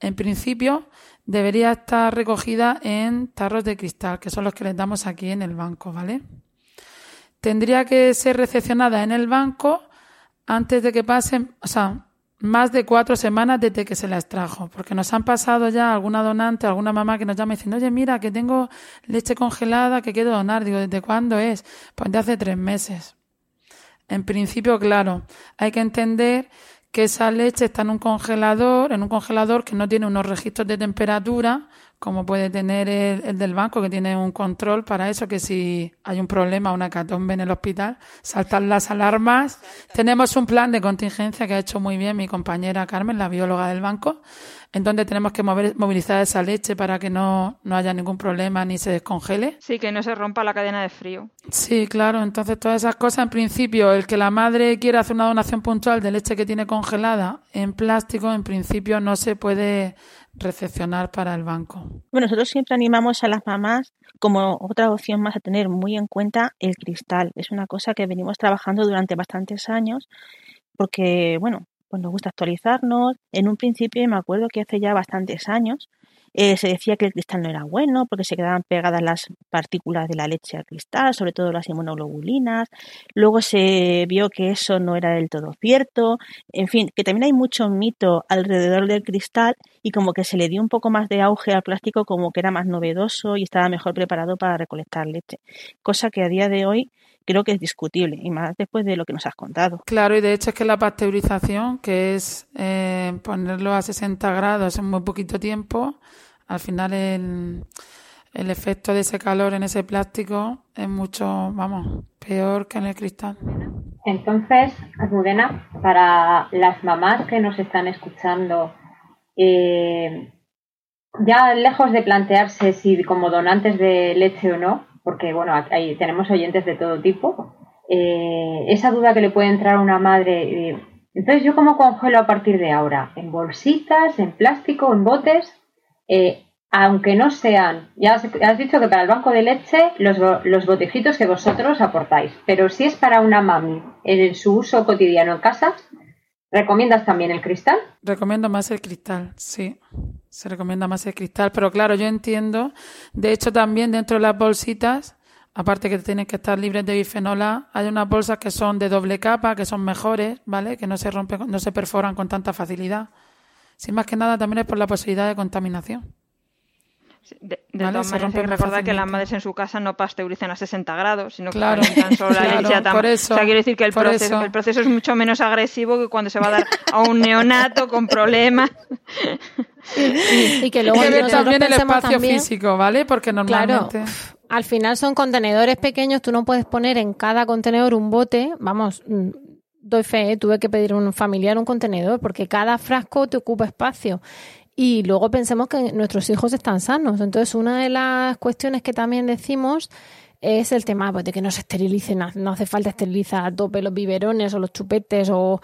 En principio, debería estar recogida en tarros de cristal, que son los que les damos aquí en el banco, ¿vale? Tendría que ser recepcionada en el banco antes de que pasen, o sea, más de cuatro semanas desde que se la extrajo, porque nos han pasado ya alguna donante, alguna mamá que nos llama diciendo, oye, mira, que tengo leche congelada que quiero donar. Digo, ¿desde cuándo es? Pues de hace tres meses. En principio, claro, hay que entender que esa leche está en un congelador, en un congelador que no tiene unos registros de temperatura, como puede tener el, del banco, que tiene un control para eso, que si hay un problema, una catombe en el hospital, saltan las alarmas. Tenemos un plan de contingencia que ha hecho muy bien mi compañera Carmen, la bióloga del banco, en donde tenemos que mover, movilizar esa leche para que no, no haya ningún problema ni se descongele. Sí, que no se rompa la cadena de frío. Sí, claro. Entonces, todas esas cosas, en principio, el que la madre quiera hacer una donación puntual de leche que tiene congelada en plástico, en principio no se puede recepcionar para el banco. Bueno, nosotros siempre animamos a las mamás como otra opción más a tener muy en cuenta el cristal. Es una cosa que venimos trabajando durante bastantes años porque, bueno, pues nos gusta actualizarnos. En un principio me acuerdo que hace ya bastantes años eh, se decía que el cristal no era bueno porque se quedaban pegadas las partículas de la leche al cristal, sobre todo las inmunoglobulinas. Luego se vio que eso no era del todo cierto. En fin, que también hay mucho mito alrededor del cristal y como que se le dio un poco más de auge al plástico como que era más novedoso y estaba mejor preparado para recolectar leche. Cosa que a día de hoy creo que es discutible y más después de lo que nos has contado. Claro, y de hecho es que la pasteurización, que es eh, ponerlo a 60 grados en muy poquito tiempo, al final el, el efecto de ese calor en ese plástico es mucho, vamos, peor que en el cristal. Entonces, Almudena, para las mamás que nos están escuchando, eh, ya lejos de plantearse si como donantes de leche o no, porque bueno, ahí tenemos oyentes de todo tipo, eh, esa duda que le puede entrar a una madre, eh, entonces yo cómo congelo a partir de ahora, en bolsitas, en plástico, en botes, eh, aunque no sean, ya has, dicho que para el banco de leche los, los botejitos que vosotros aportáis, pero si es para una mami en su uso cotidiano en casa, ¿recomiendas también el cristal? Recomiendo más el cristal, sí. Se recomienda más el cristal, pero claro, yo entiendo. De hecho, también dentro de las bolsitas, aparte que tienen que estar libres de bifenola, hay unas bolsas que son de doble capa, que son mejores, ¿vale? Que no se rompen, no se perforan con tanta facilidad. Sin más que nada, también es por la posibilidad de contaminación. De, todas maneras, hay que recordar que las madres en su casa no pasteurizan a 60 grados, sino que claro, solo la leche a O sea, quiere decir que el proceso, el proceso es mucho menos agresivo que cuando se va a dar a un neonato con problemas. y que luego hay también el espacio físico, ¿vale? Porque normalmente... al final son contenedores pequeños, tú no puedes poner en cada contenedor un bote, vamos, mm, doy fe, ¿eh? tuve que pedir a un familiar un contenedor porque cada frasco te ocupa espacio y luego pensemos que nuestros hijos están sanos. Entonces, una de las cuestiones que también decimos es el tema pues, de que no se esterilicen, no hace falta esterilizar a tope los biberones o los chupetes o,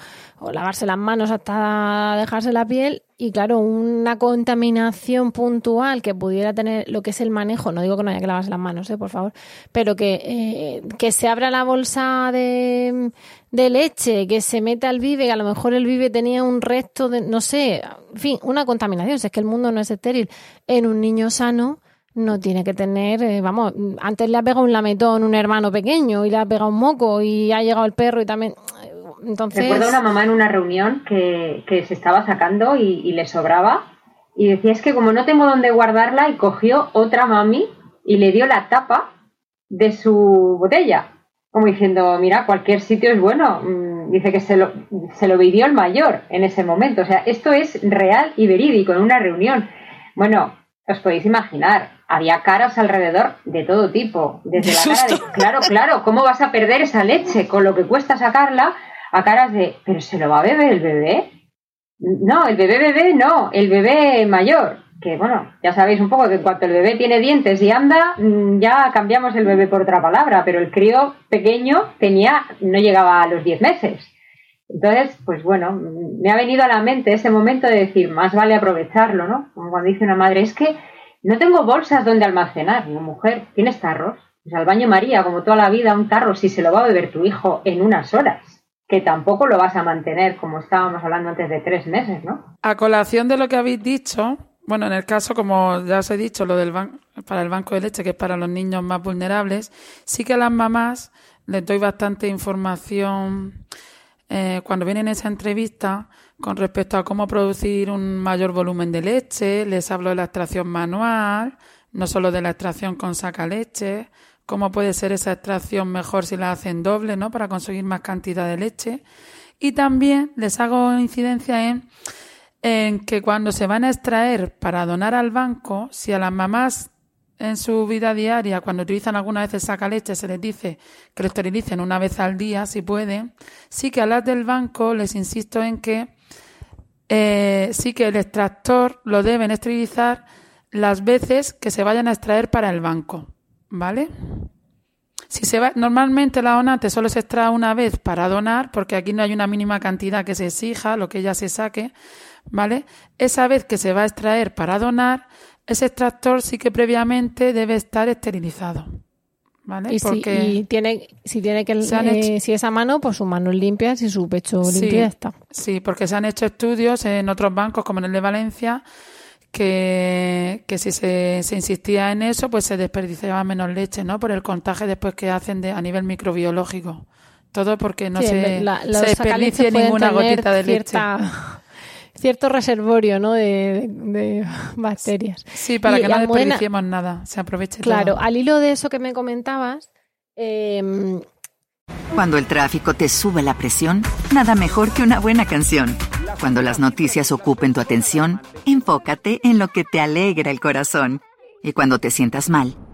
lavarse las manos hasta dejarse la piel. Y claro, una contaminación puntual que pudiera tener lo que es el manejo, no digo que no haya que lavarse las manos, ¿eh? por favor, pero que, eh, que se abra la bolsa de, de leche, que se meta al vive, que a lo mejor el vive tenía un resto de, no sé, en fin, una contaminación, si es que el mundo no es estéril, en un niño sano no tiene que tener, eh, vamos, antes le ha pegado un lametón un hermano pequeño y le ha pegado un moco y ha llegado el perro y también... Entonces... Recuerdo una mamá en una reunión que, que se estaba sacando y, le sobraba y decía es que como no tengo dónde guardarla y cogió otra mami y le dio la tapa de su botella, como diciendo, mira, cualquier sitio es bueno. Mm, dice que se lo, se lo vivió el mayor en ese momento. O sea, esto es real y verídico en una reunión. Bueno, os podéis imaginar, había caras alrededor de todo tipo. Desde la cara de, claro, claro, ¿cómo vas a perder esa leche con lo que cuesta sacarla? A caras de, ¿pero se lo va a beber el bebé? No, el bebé bebé no, el bebé mayor. Que bueno, ya sabéis un poco que en cuanto el bebé tiene dientes y anda, mm, ya cambiamos el bebé por otra palabra, pero el crío pequeño tenía, no llegaba a los 10 meses. Entonces, pues bueno, me ha venido a la mente ese momento de decir, más vale aprovecharlo, ¿no? Como cuando dice una madre, es que no tengo bolsas donde almacenar. No, mujer, tienes tarros. Pues al baño María, como toda la vida, un tarro, si se lo va a beber tu hijo en unas horas, que tampoco lo vas a mantener, como estábamos hablando antes de tres meses, ¿no? A colación de lo que habéis dicho, bueno, en el caso, como ya os he dicho, lo del para el banco de leche, que es para los niños más vulnerables, sí que a las mamás les doy bastante información eh, cuando vienen esa entrevista con respecto a cómo producir un mayor volumen de leche, les hablo de la extracción manual, no solo de la extracción con saca leche, cómo puede ser esa extracción mejor si la hacen doble, ¿no? Para conseguir más cantidad de leche. Y también les hago incidencia en, en que cuando se van a extraer para donar al banco, si a las mamás en su vida diaria, cuando utilizan alguna vez el sacaleche, se les dice que lo esterilicen una vez al día, si pueden. Sí que a las del banco les insisto en que eh, sí que el extractor lo deben esterilizar las veces que se vayan a extraer para el banco, ¿vale? Si se va, normalmente la donante solo se extrae una vez para donar, porque aquí no hay una mínima cantidad que se exija, lo que ya se saque, ¿vale? Esa vez que se va a extraer para donar, ese extractor sí que previamente debe estar esterilizado. ¿Vale? Y, Porque si, tiene, si tiene que eh, si es a mano, pues sus manos limpias y su pecho limpio está. Sí, porque se han hecho estudios en otros bancos, como en el de Valencia, que, que si se, se, insistía en eso, pues se desperdiciaba menos leche, ¿no? Por el contagio después que hacen de, a nivel microbiológico. Todo porque no se, se desperdicia ninguna gotita de leche cierto reservorio ¿no? de, bacterias. Sí, para que no desperdiciemos nada, se aproveche Claro, al hilo de eso que me comentabas... Em, Cuando el tráfico te sube la presión, nada mejor que una buena canción. Cuando las noticias ocupen tu atención, enfócate en lo que te alegra el corazón. Y cuando te sientas mal,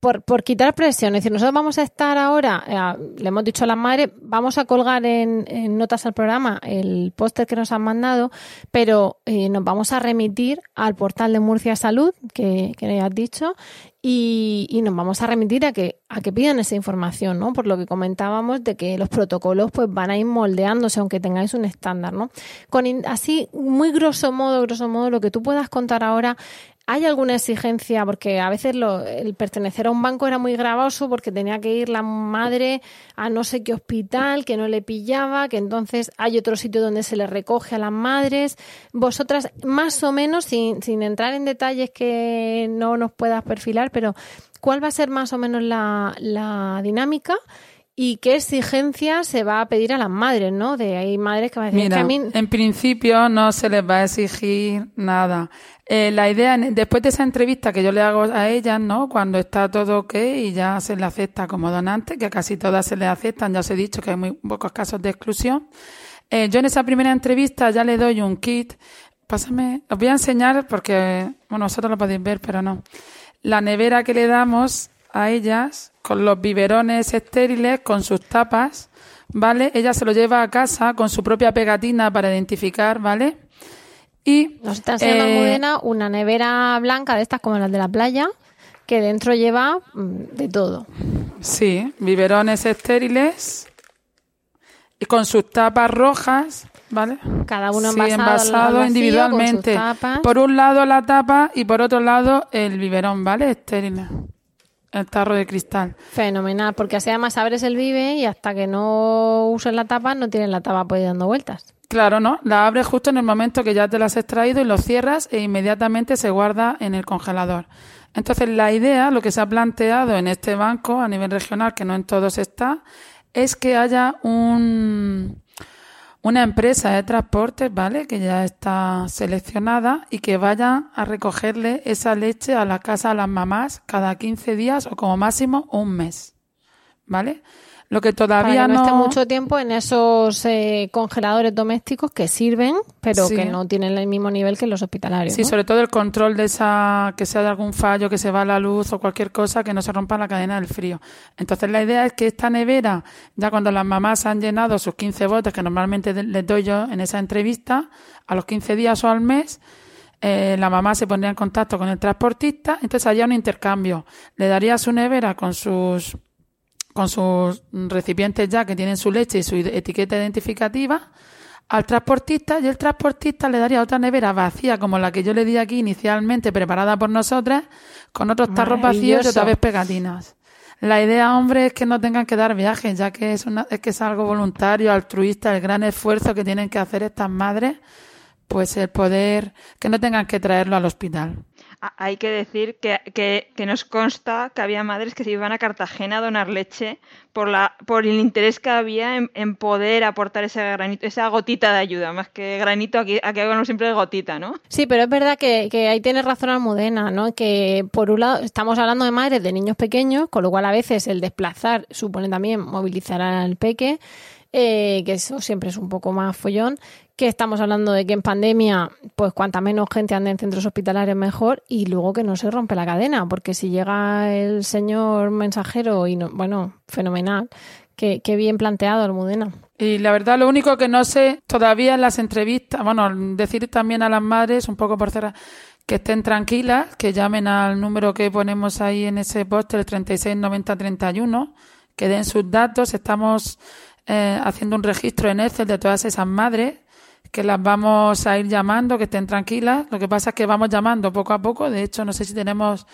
por, por quitar presión. Es decir, nosotros vamos a estar ahora, eh, le hemos dicho a las madres, vamos a colgar en, notas al programa el póster que nos han mandado, pero eh, nos vamos a remitir al portal de Murcia Salud, que, que has dicho, y, y, nos vamos a remitir a que, a que pidan esa información, ¿no? Por lo que comentábamos de que los protocolos pues van a ir moldeándose, aunque tengáis un estándar, ¿no? Con así, muy grosso modo, grosso modo, lo que tú puedas contar ahora ¿Hay alguna exigencia? Porque a veces el pertenecer a un banco era muy gravoso porque tenía que ir la madre a no sé qué hospital, que no le pillaba, que entonces hay otro sitio donde se le recoge a las madres. Vosotras, más o menos, sin, sin entrar en detalles que no nos puedas perfilar, pero ¿cuál va a ser más o menos la, la dinámica? Y qué exigencia se va a pedir a las madres, ¿no? De hay madres que van a decir Mira, en principio no se les va a exigir nada. Eh, la idea, después de esa entrevista que yo le hago a ellas, ¿no? Cuando está todo ok y ya se le acepta como donante, que casi todas se le aceptan, ya os he dicho que hay muy pocos casos de exclusión. Eh, yo en esa primera entrevista ya le doy un kit. Pásame, os voy a enseñar porque, bueno, vosotros lo podéis ver, pero no. La nevera que le damos a ellas con los biberones estériles, con sus tapas, ¿vale? Ella se lo lleva a casa con su propia pegatina para identificar, ¿vale? Y nos está enseñando eh, una nevera blanca de estas como las de la playa, que dentro lleva mm, de todo. Sí, biberones estériles y con sus tapas rojas, ¿vale? Cada uno envasado, individualmente. Por un lado la tapa y por otro lado el biberón, ¿vale? Estéril. El tarro de cristal. Fenomenal, porque así además abres el vive y hasta que no uses la tapa no tienes la tapa pues dando vueltas. Claro, ¿no? La abres justo en el momento que ya te la has extraído y lo cierras e inmediatamente se guarda en el congelador. Entonces, la idea, lo que se ha planteado en este banco a nivel regional, que no en todos está, es que haya un, una empresa de transportes, ¿vale? Que ya está seleccionada y que vaya a recogerle esa leche a la casa a las mamás cada 15 días o como máximo un mes, ¿vale? Lo que todavía no, esté mucho tiempo en esos eh, congeladores domésticos que sirven, pero que no tienen el mismo nivel que los hospitalarios. Sí, sobre todo el control de esa, que sea de algún fallo, que se va la luz o cualquier cosa, que no se rompa la cadena del frío. Entonces la idea es que esta nevera, ya cuando las mamás han llenado sus 15 botes, que normalmente les doy yo en esa entrevista, a los 15 días o al mes, eh, la mamá se pondría en contacto con el transportista, entonces haría un intercambio. Le daría su nevera con sus con sus recipientes ya que tienen su leche y su etiqueta identificativa al transportista y el transportista le daría otra nevera vacía como la que yo le di aquí inicialmente preparada por nosotras con otros tarros vacíos y otra vez pegatinas. La idea, hombre, es que no tengan que dar viajes, ya que es, una, es que es algo voluntario, altruista, el gran esfuerzo que tienen que hacer estas madres, pues el poder, que no tengan que traerlo al hospital hay que decir que, que, nos consta que había madres que se iban a Cartagena a donar leche por, la, por el interés que había en, poder aportar ese granito, esa gotita de ayuda, más que granito, aquí, aquí hablamos siempre de gotita, ¿no? Sí, pero es verdad que, que ahí tiene razón Almudena, ¿no? Que por un lado estamos hablando de madres de niños pequeños, con lo cual a veces el desplazar supone también movilizar al peque. Eh, que eso siempre es un poco más follón, que estamos hablando de que en pandemia, pues cuanta menos gente ande en centros hospitalarios mejor y luego que no se rompe la cadena, porque si llega el señor mensajero y no, bueno, fenomenal, qué, bien planteado Almudena. Y la verdad, lo único que no sé todavía en las entrevistas, bueno, decir también a las madres, un poco por cerrar, que estén tranquilas, que llamen al número que ponemos ahí en ese póster, el 369031, que den sus datos. Estamos eh, haciendo un registro en Excel de todas esas madres que las vamos a ir llamando, que estén tranquilas. Lo que pasa es que vamos llamando poco a poco. De hecho, no sé si tenemos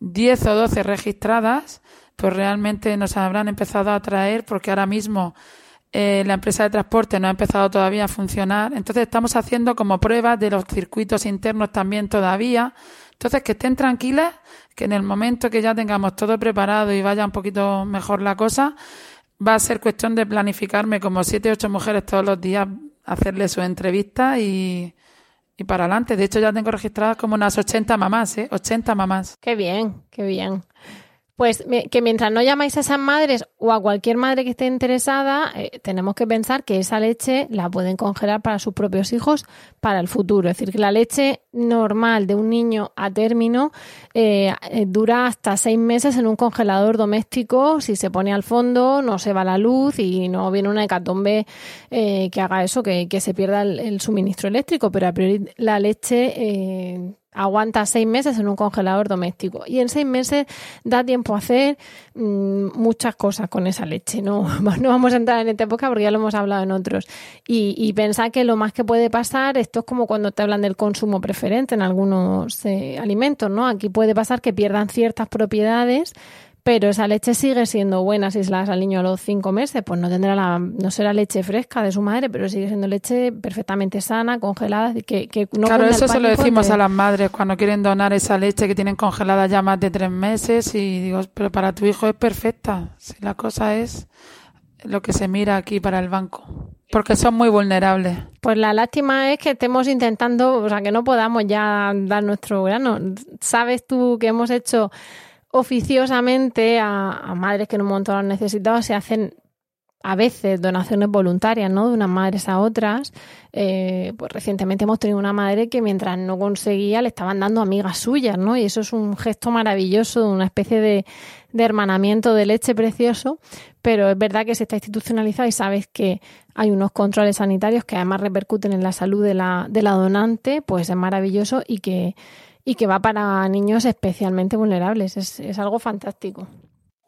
10 o 12 registradas, pues realmente nos habrán empezado a traer porque ahora mismo eh, la empresa de transporte no ha empezado todavía a funcionar. Entonces estamos haciendo como pruebas de los circuitos internos también todavía. Entonces que estén tranquilas, que en el momento que ya tengamos todo preparado y vaya un poquito mejor la cosa, va a ser cuestión de planificarme como siete ocho mujeres todos los días hacerle su entrevista y, y para adelante. De hecho, ya tengo registradas como unas 80 mamás, ¿eh? 80 mamás. Qué bien, qué bien. Pues que mientras no llamáis a esas madres o a cualquier madre que esté interesada, eh, tenemos que pensar que esa leche la pueden congelar para sus propios hijos para el futuro. Es decir, que la leche normal de un niño a término eh, eh, dura hasta seis meses en un congelador doméstico. Si se pone al fondo, no se va la luz y no viene una hecatombe que haga eso, que, se pierda el, suministro eléctrico. Pero a priori la leche aguanta seis meses en un congelador doméstico. Y en seis meses da tiempo a hacer mm, muchas cosas con esa leche. No, no vamos a entrar en esta época porque ya lo hemos hablado en otros. Y, y pensar que lo más que puede pasar, esto es como cuando te hablan del consumo preferente en algunos eh, alimentos, ¿no? Aquí puede pasar que pierdan ciertas propiedades pero esa leche sigue siendo buena si se la das al niño a los cinco meses, pues no tendrá la, no será leche fresca de su madre, pero sigue siendo leche perfectamente sana, congelada, que, que no Claro, eso se lo decimos a las madres cuando quieren donar esa leche que tienen congelada ya más de tres meses y digo, pero para tu hijo es perfecta, si la cosa es lo que se mira aquí para el banco. Porque son muy vulnerables. Pues la lástima es que estemos intentando, o sea, que no podamos ya dar nuestro grano. Sabes tú que hemos hecho oficiosamente a, madres que en un momento lo han necesitado, se hacen a veces donaciones voluntarias, ¿no? De unas madres a otras. Eh, pues recientemente hemos tenido una madre que mientras no conseguía le estaban dando amigas suyas, ¿no? Y eso es un gesto maravilloso, una especie de, de hermanamiento de leche precioso, pero es verdad que se está institucionalizado y sabes que hay unos controles sanitarios que además repercuten en la salud de la, de la donante, pues es maravilloso y que, y que va para niños especialmente vulnerables. Es, es algo fantástico.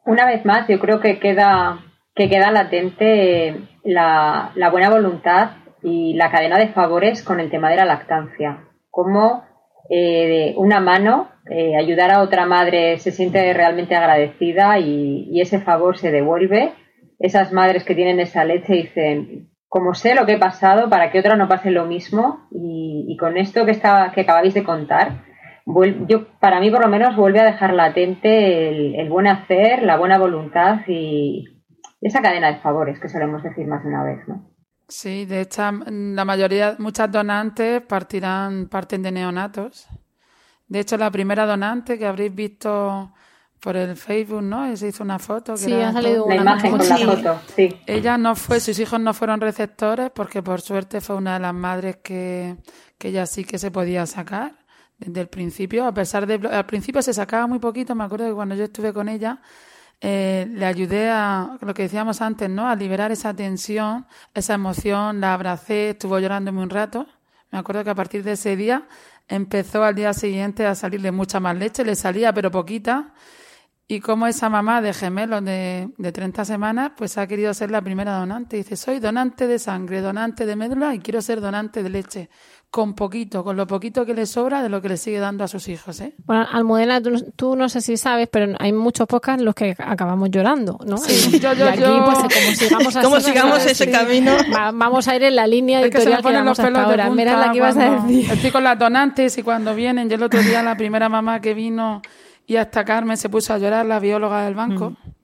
Una vez más, yo creo que queda que queda latente la, buena voluntad y la cadena de favores con el tema de la lactancia. Cómo eh, una mano, eh, ayudar a otra madre se siente realmente agradecida y, ese favor se devuelve. Esas madres que tienen esa leche dicen, como sé lo que he pasado, para que otra no pase lo mismo. Y, con esto que, estaba, que acabáis de contar, yo, para mí por lo menos vuelve a dejar latente el, el buen hacer, la buena voluntad y, esa cadena de favores que solemos decir más de una vez, ¿no? Sí, de hecho, la mayoría, muchas donantes partirán, parten de neonatos. De hecho, la primera donante que habréis visto por el Facebook, ¿no? Se hizo una foto. sí, ha salido una imagen con la foto, sí. Ella no fue, sus hijos no fueron receptores porque por suerte fue una de las madres que, que ella sí que se podía sacar desde el principio. A pesar de, al principio se sacaba muy poquito, me acuerdo que cuando yo estuve con ella, eh, le ayudé a, lo que decíamos antes, ¿no? A liberar esa tensión, esa emoción, la abracé, estuvo llorándome un rato. Me acuerdo que a partir de ese día empezó al día siguiente a salirle mucha más leche, le salía pero poquita. Y como esa mamá de gemelos de, de 30 semanas, pues ha querido ser la primera donante. Dice, soy donante de sangre, donante de médula y quiero ser donante de leche con poquito, con lo poquito que le sobra de lo que le sigue dando a sus hijos. ¿eh? Bueno, Almudena, tú, no sé si sabes, pero hay muchos podcasts en los que acabamos llorando, ¿no? Sí, yo, yo, y aquí, pues, como sigamos, así, como sigamos ese camino, vamos a ir en la línea editorial que, que los pelos ahora. Mira la que ibas a decir. Estoy con las donantes y cuando vienen, yo el otro día la primera mamá que vino y hasta Carmen se puso a llorar, la bióloga del banco. Mm.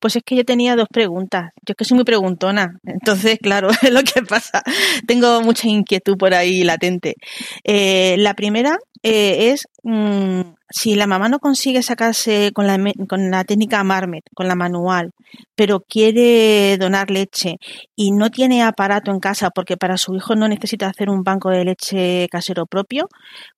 Pues es que yo tenía dos preguntas. Yo es que soy muy preguntona. Entonces, claro, es lo que pasa. Tengo mucha inquietud por ahí latente. Eh, la primera eh, es mm, si la mamá no consigue sacarse con la, con la técnica Marmet, con la manual, pero quiere donar leche y no tiene aparato en casa porque para su hijo no necesita hacer un banco de leche casero propio,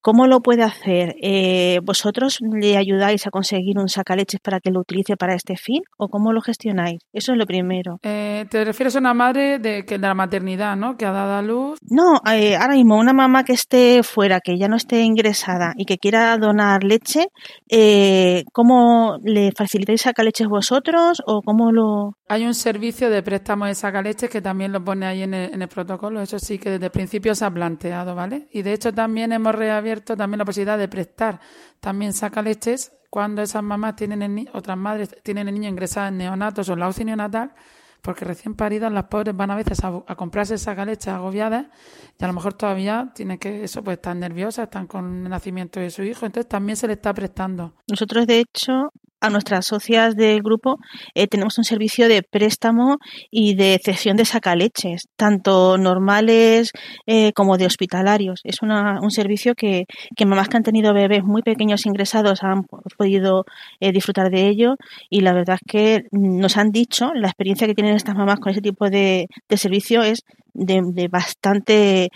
¿cómo lo puede hacer? Eh, ¿Vosotros le ayudáis a conseguir un sacaleches para que lo utilice para este fin o cómo lo gestionáis? Eso es lo primero. Eh, ¿Te refieres a una madre de, que, de la maternidad, ¿no? Que ha dado a luz. No, eh, ahora mismo una mamá que esté fuera, que ya no esté ingresada y que quiera donar leche, ¿cómo le facilitáis sacaleches vosotros o cómo lo hay un servicio de préstamo de sacaleches que también lo pone ahí en el, protocolo. Eso sí que desde el principio se ha planteado, ¿vale? Y de hecho también hemos reabierto también la posibilidad de prestar también sacaleches cuando esas mamás tienen el otras madres tienen el niño ingresado en neonatos o en la UCI neonatal porque recién paridas las pobres van a veces a, comprarse sacaleches agobiadas y a lo mejor todavía tienen que, eso, pues están nerviosas, están con el nacimiento de su hijo, entonces también se le está prestando. Nosotros, de hecho, a nuestras socias del grupo eh, tenemos un servicio de préstamo y de cesión de sacaleches, tanto normales eh, como de hospitalarios. Es un servicio que, que, mamás que han tenido bebés muy pequeños ingresados han podido eh, disfrutar de ello y la verdad es que nos han dicho, la experiencia que tienen estas mamás con ese tipo de, de servicio es de bastante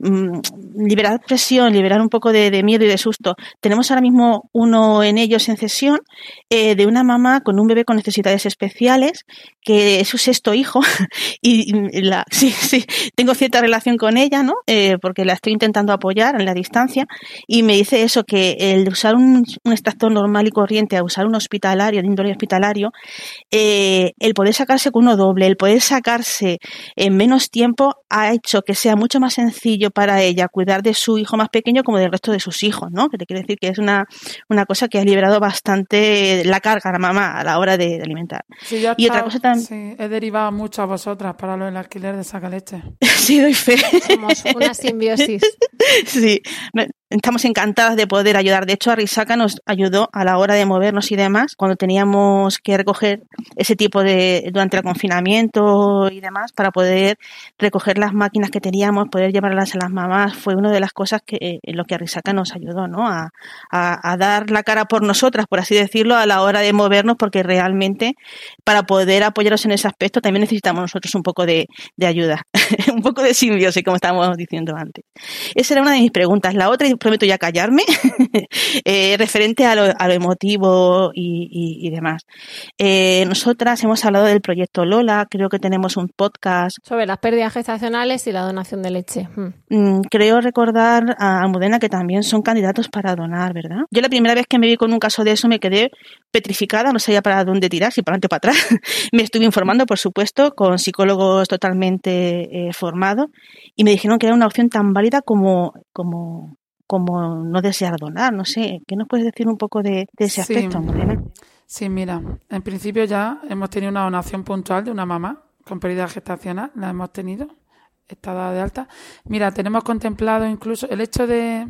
Mm, liberar presión, liberar un poco de, miedo y de susto. Tenemos ahora mismo uno en ellos en sesión eh, de una mamá con un bebé con necesidades especiales, que es su sexto hijo, y la, sí, sí, tengo cierta relación con ella, ¿no? Eh, porque la estoy intentando apoyar en la distancia, y me dice eso, que el usar un, un extractor normal y corriente a usar un hospitalario, de índole hospitalario, eh, el poder sacarse con uno doble, el poder sacarse en menos tiempo, ha hecho que sea mucho más sencillo para ella cuidar de su hijo más pequeño como del resto de sus hijos, ¿no? Que te quiere decir que es una, una cosa que ha liberado bastante la carga a la mamá a la hora de, alimentar. y otra cosa también... Sí, he derivado mucho a vosotras para lo del alquiler de saca leche. sí, doy fe. Somos una simbiosis. sí. Estamos encantadas de poder ayudar. De hecho, Arisaka nos ayudó a la hora de movernos y demás, cuando teníamos que recoger ese tipo de, durante el confinamiento y demás, para poder recoger las máquinas que teníamos, poder llevarlas a las mamás, fue una de las cosas que en lo que Arisaka nos ayudó, ¿no? A, dar la cara por nosotras, por así decirlo, a la hora de movernos, porque realmente para poder apoyarnos en ese aspecto también necesitamos nosotros un poco de, de ayuda, un poco de simbiosis, como estábamos diciendo antes. Esa era una de mis preguntas. La otra prometo ya callarme, eh, referente a lo, emotivo y, demás. Eh, nosotras hemos hablado del proyecto Lola, creo que tenemos un podcast. Sobre las pérdidas gestacionales y la donación de leche. Hmm. Mm, creo recordar a Almudena que también son candidatos para donar, ¿verdad? Yo la primera vez que me vi con un caso de eso me quedé petrificada, no sabía para dónde tirar, si para adelante o para atrás. me estuve informando, por supuesto, con psicólogos totalmente eh, formados y me dijeron que era una opción tan válida como, como como no desear donar, no sé, ¿qué nos puedes decir un poco de, ese aspecto, Morena? Sí, mira, en principio ya hemos tenido una donación puntual de una mamá con pérdida gestacional, la hemos tenido, está dada de alta. Mira, tenemos contemplado incluso el hecho de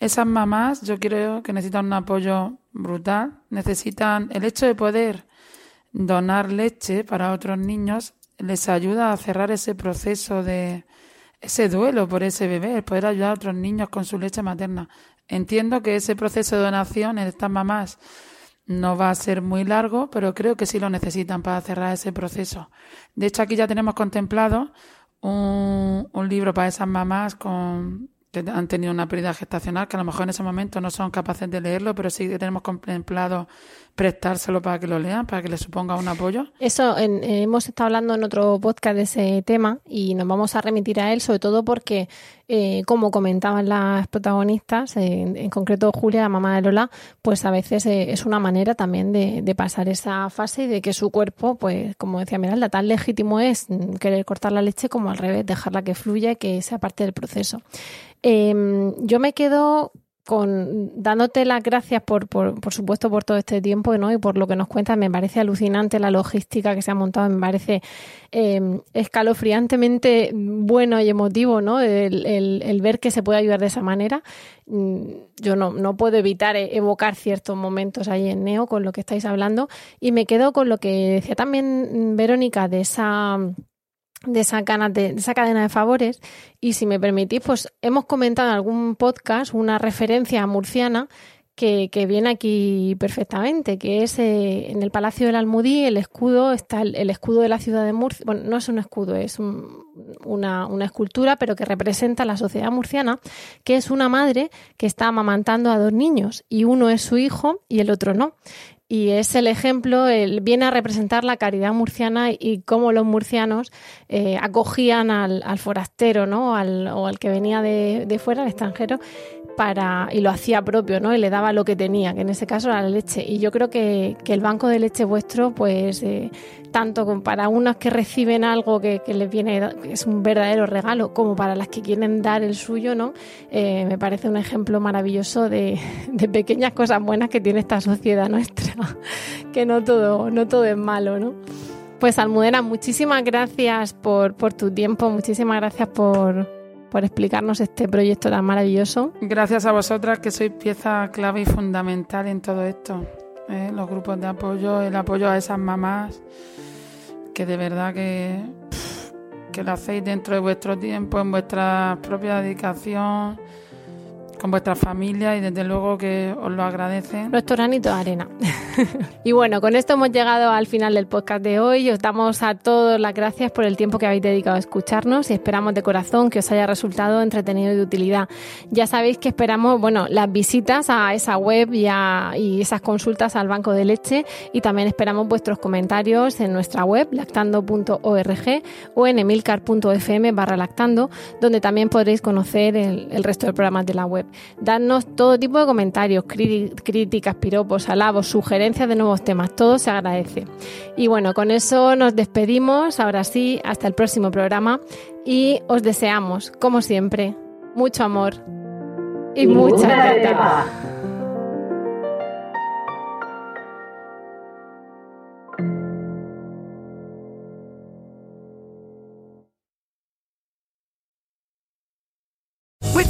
esas mamás, yo creo que necesitan un apoyo brutal, necesitan el hecho de poder donar leche para otros niños, les ayuda a cerrar ese proceso de ese duelo por ese bebé, el poder ayudar a otros niños con su leche materna. Entiendo que ese proceso de donación en estas mamás no va a ser muy largo, pero creo que sí lo necesitan para cerrar ese proceso. De hecho, aquí ya tenemos contemplado un, un libro para esas mamás con han tenido una pérdida gestacional, que a lo mejor en ese momento no son capaces de leerlo, pero sí tenemos contemplado prestárselo para que lo lean, para que les suponga un apoyo. Eso, hemos estado hablando en otro podcast de ese tema y nos vamos a remitir a él, sobre todo porque, eh, como comentaban las protagonistas, en concreto Julia, la mamá de Lola, pues a veces eh, es una manera también de, de, pasar esa fase y de que su cuerpo, pues como decía Miralda, tan legítimo es querer cortar la leche como al revés, dejarla que fluya y que sea parte del proceso. Eh, yo me quedo con dándote las gracias por, por, por, supuesto por todo este tiempo ¿no? y por lo que nos cuentas. Me parece alucinante la logística que se ha montado, me parece eh, escalofriantemente bueno y emotivo ¿no? El, el, el, ver que se puede ayudar de esa manera. Mm, yo no, no puedo evitar e-, evocar ciertos momentos ahí en Neo con lo que estáis hablando y me quedo con lo que decía también Verónica de esa de esa, de, esa cadena de favores. Y si me permitís, pues hemos comentado en algún podcast una referencia murciana que, que viene aquí perfectamente, que es eh, en el Palacio del Almudí, el escudo, está el, escudo de la ciudad de Murcia, bueno, no es un escudo, es una, una escultura, pero que representa la sociedad murciana, que es una madre que está amamantando a dos niños y uno es su hijo y el otro no y es el ejemplo, él viene a representar la caridad murciana y cómo los murcianos eh, acogían al, forastero, ¿no? Al, o al que venía de, fuera, al extranjero, para, y lo hacía propio, ¿no? Y le daba lo que tenía, que en ese caso era la leche. Y yo creo que, el banco de leche vuestro, pues, eh, tanto para unos que reciben algo que, les viene, es un verdadero regalo, como para las que quieren dar el suyo, ¿no? Eh, me parece un ejemplo maravilloso de, pequeñas cosas buenas que tiene esta sociedad nuestra, que no todo, no todo es malo, ¿no? Pues Almudena, muchísimas gracias por, por tu tiempo, muchísimas gracias por, por explicarnos este proyecto tan maravilloso. Gracias a vosotras que sois pieza clave y fundamental en todo esto. ¿eh? Los grupos de apoyo, el apoyo a esas mamás que de verdad que, que lo hacéis dentro de vuestro tiempo, en vuestra propia dedicación con vuestra familia y desde luego que os lo agradecen. Nuestro granito de arena. y bueno, con esto hemos llegado al final del podcast de hoy. Os damos a todos las gracias por el tiempo que habéis dedicado a escucharnos y esperamos de corazón que os haya resultado entretenido y de utilidad. Ya sabéis que esperamos, bueno, las visitas a esa web y, y esas consultas al banco de leche y también esperamos vuestros comentarios en nuestra web lactando.org o en emilcar.fm barra lactando, donde también podréis conocer el resto de programas de la web. Dadnos todo tipo de comentarios, críticas, piropos, alabos, sugerencias de nuevos temas, todo se agradece. Y bueno, con eso nos despedimos, ahora sí, hasta el próximo programa y os deseamos, como siempre, mucho amor y, mucha teta.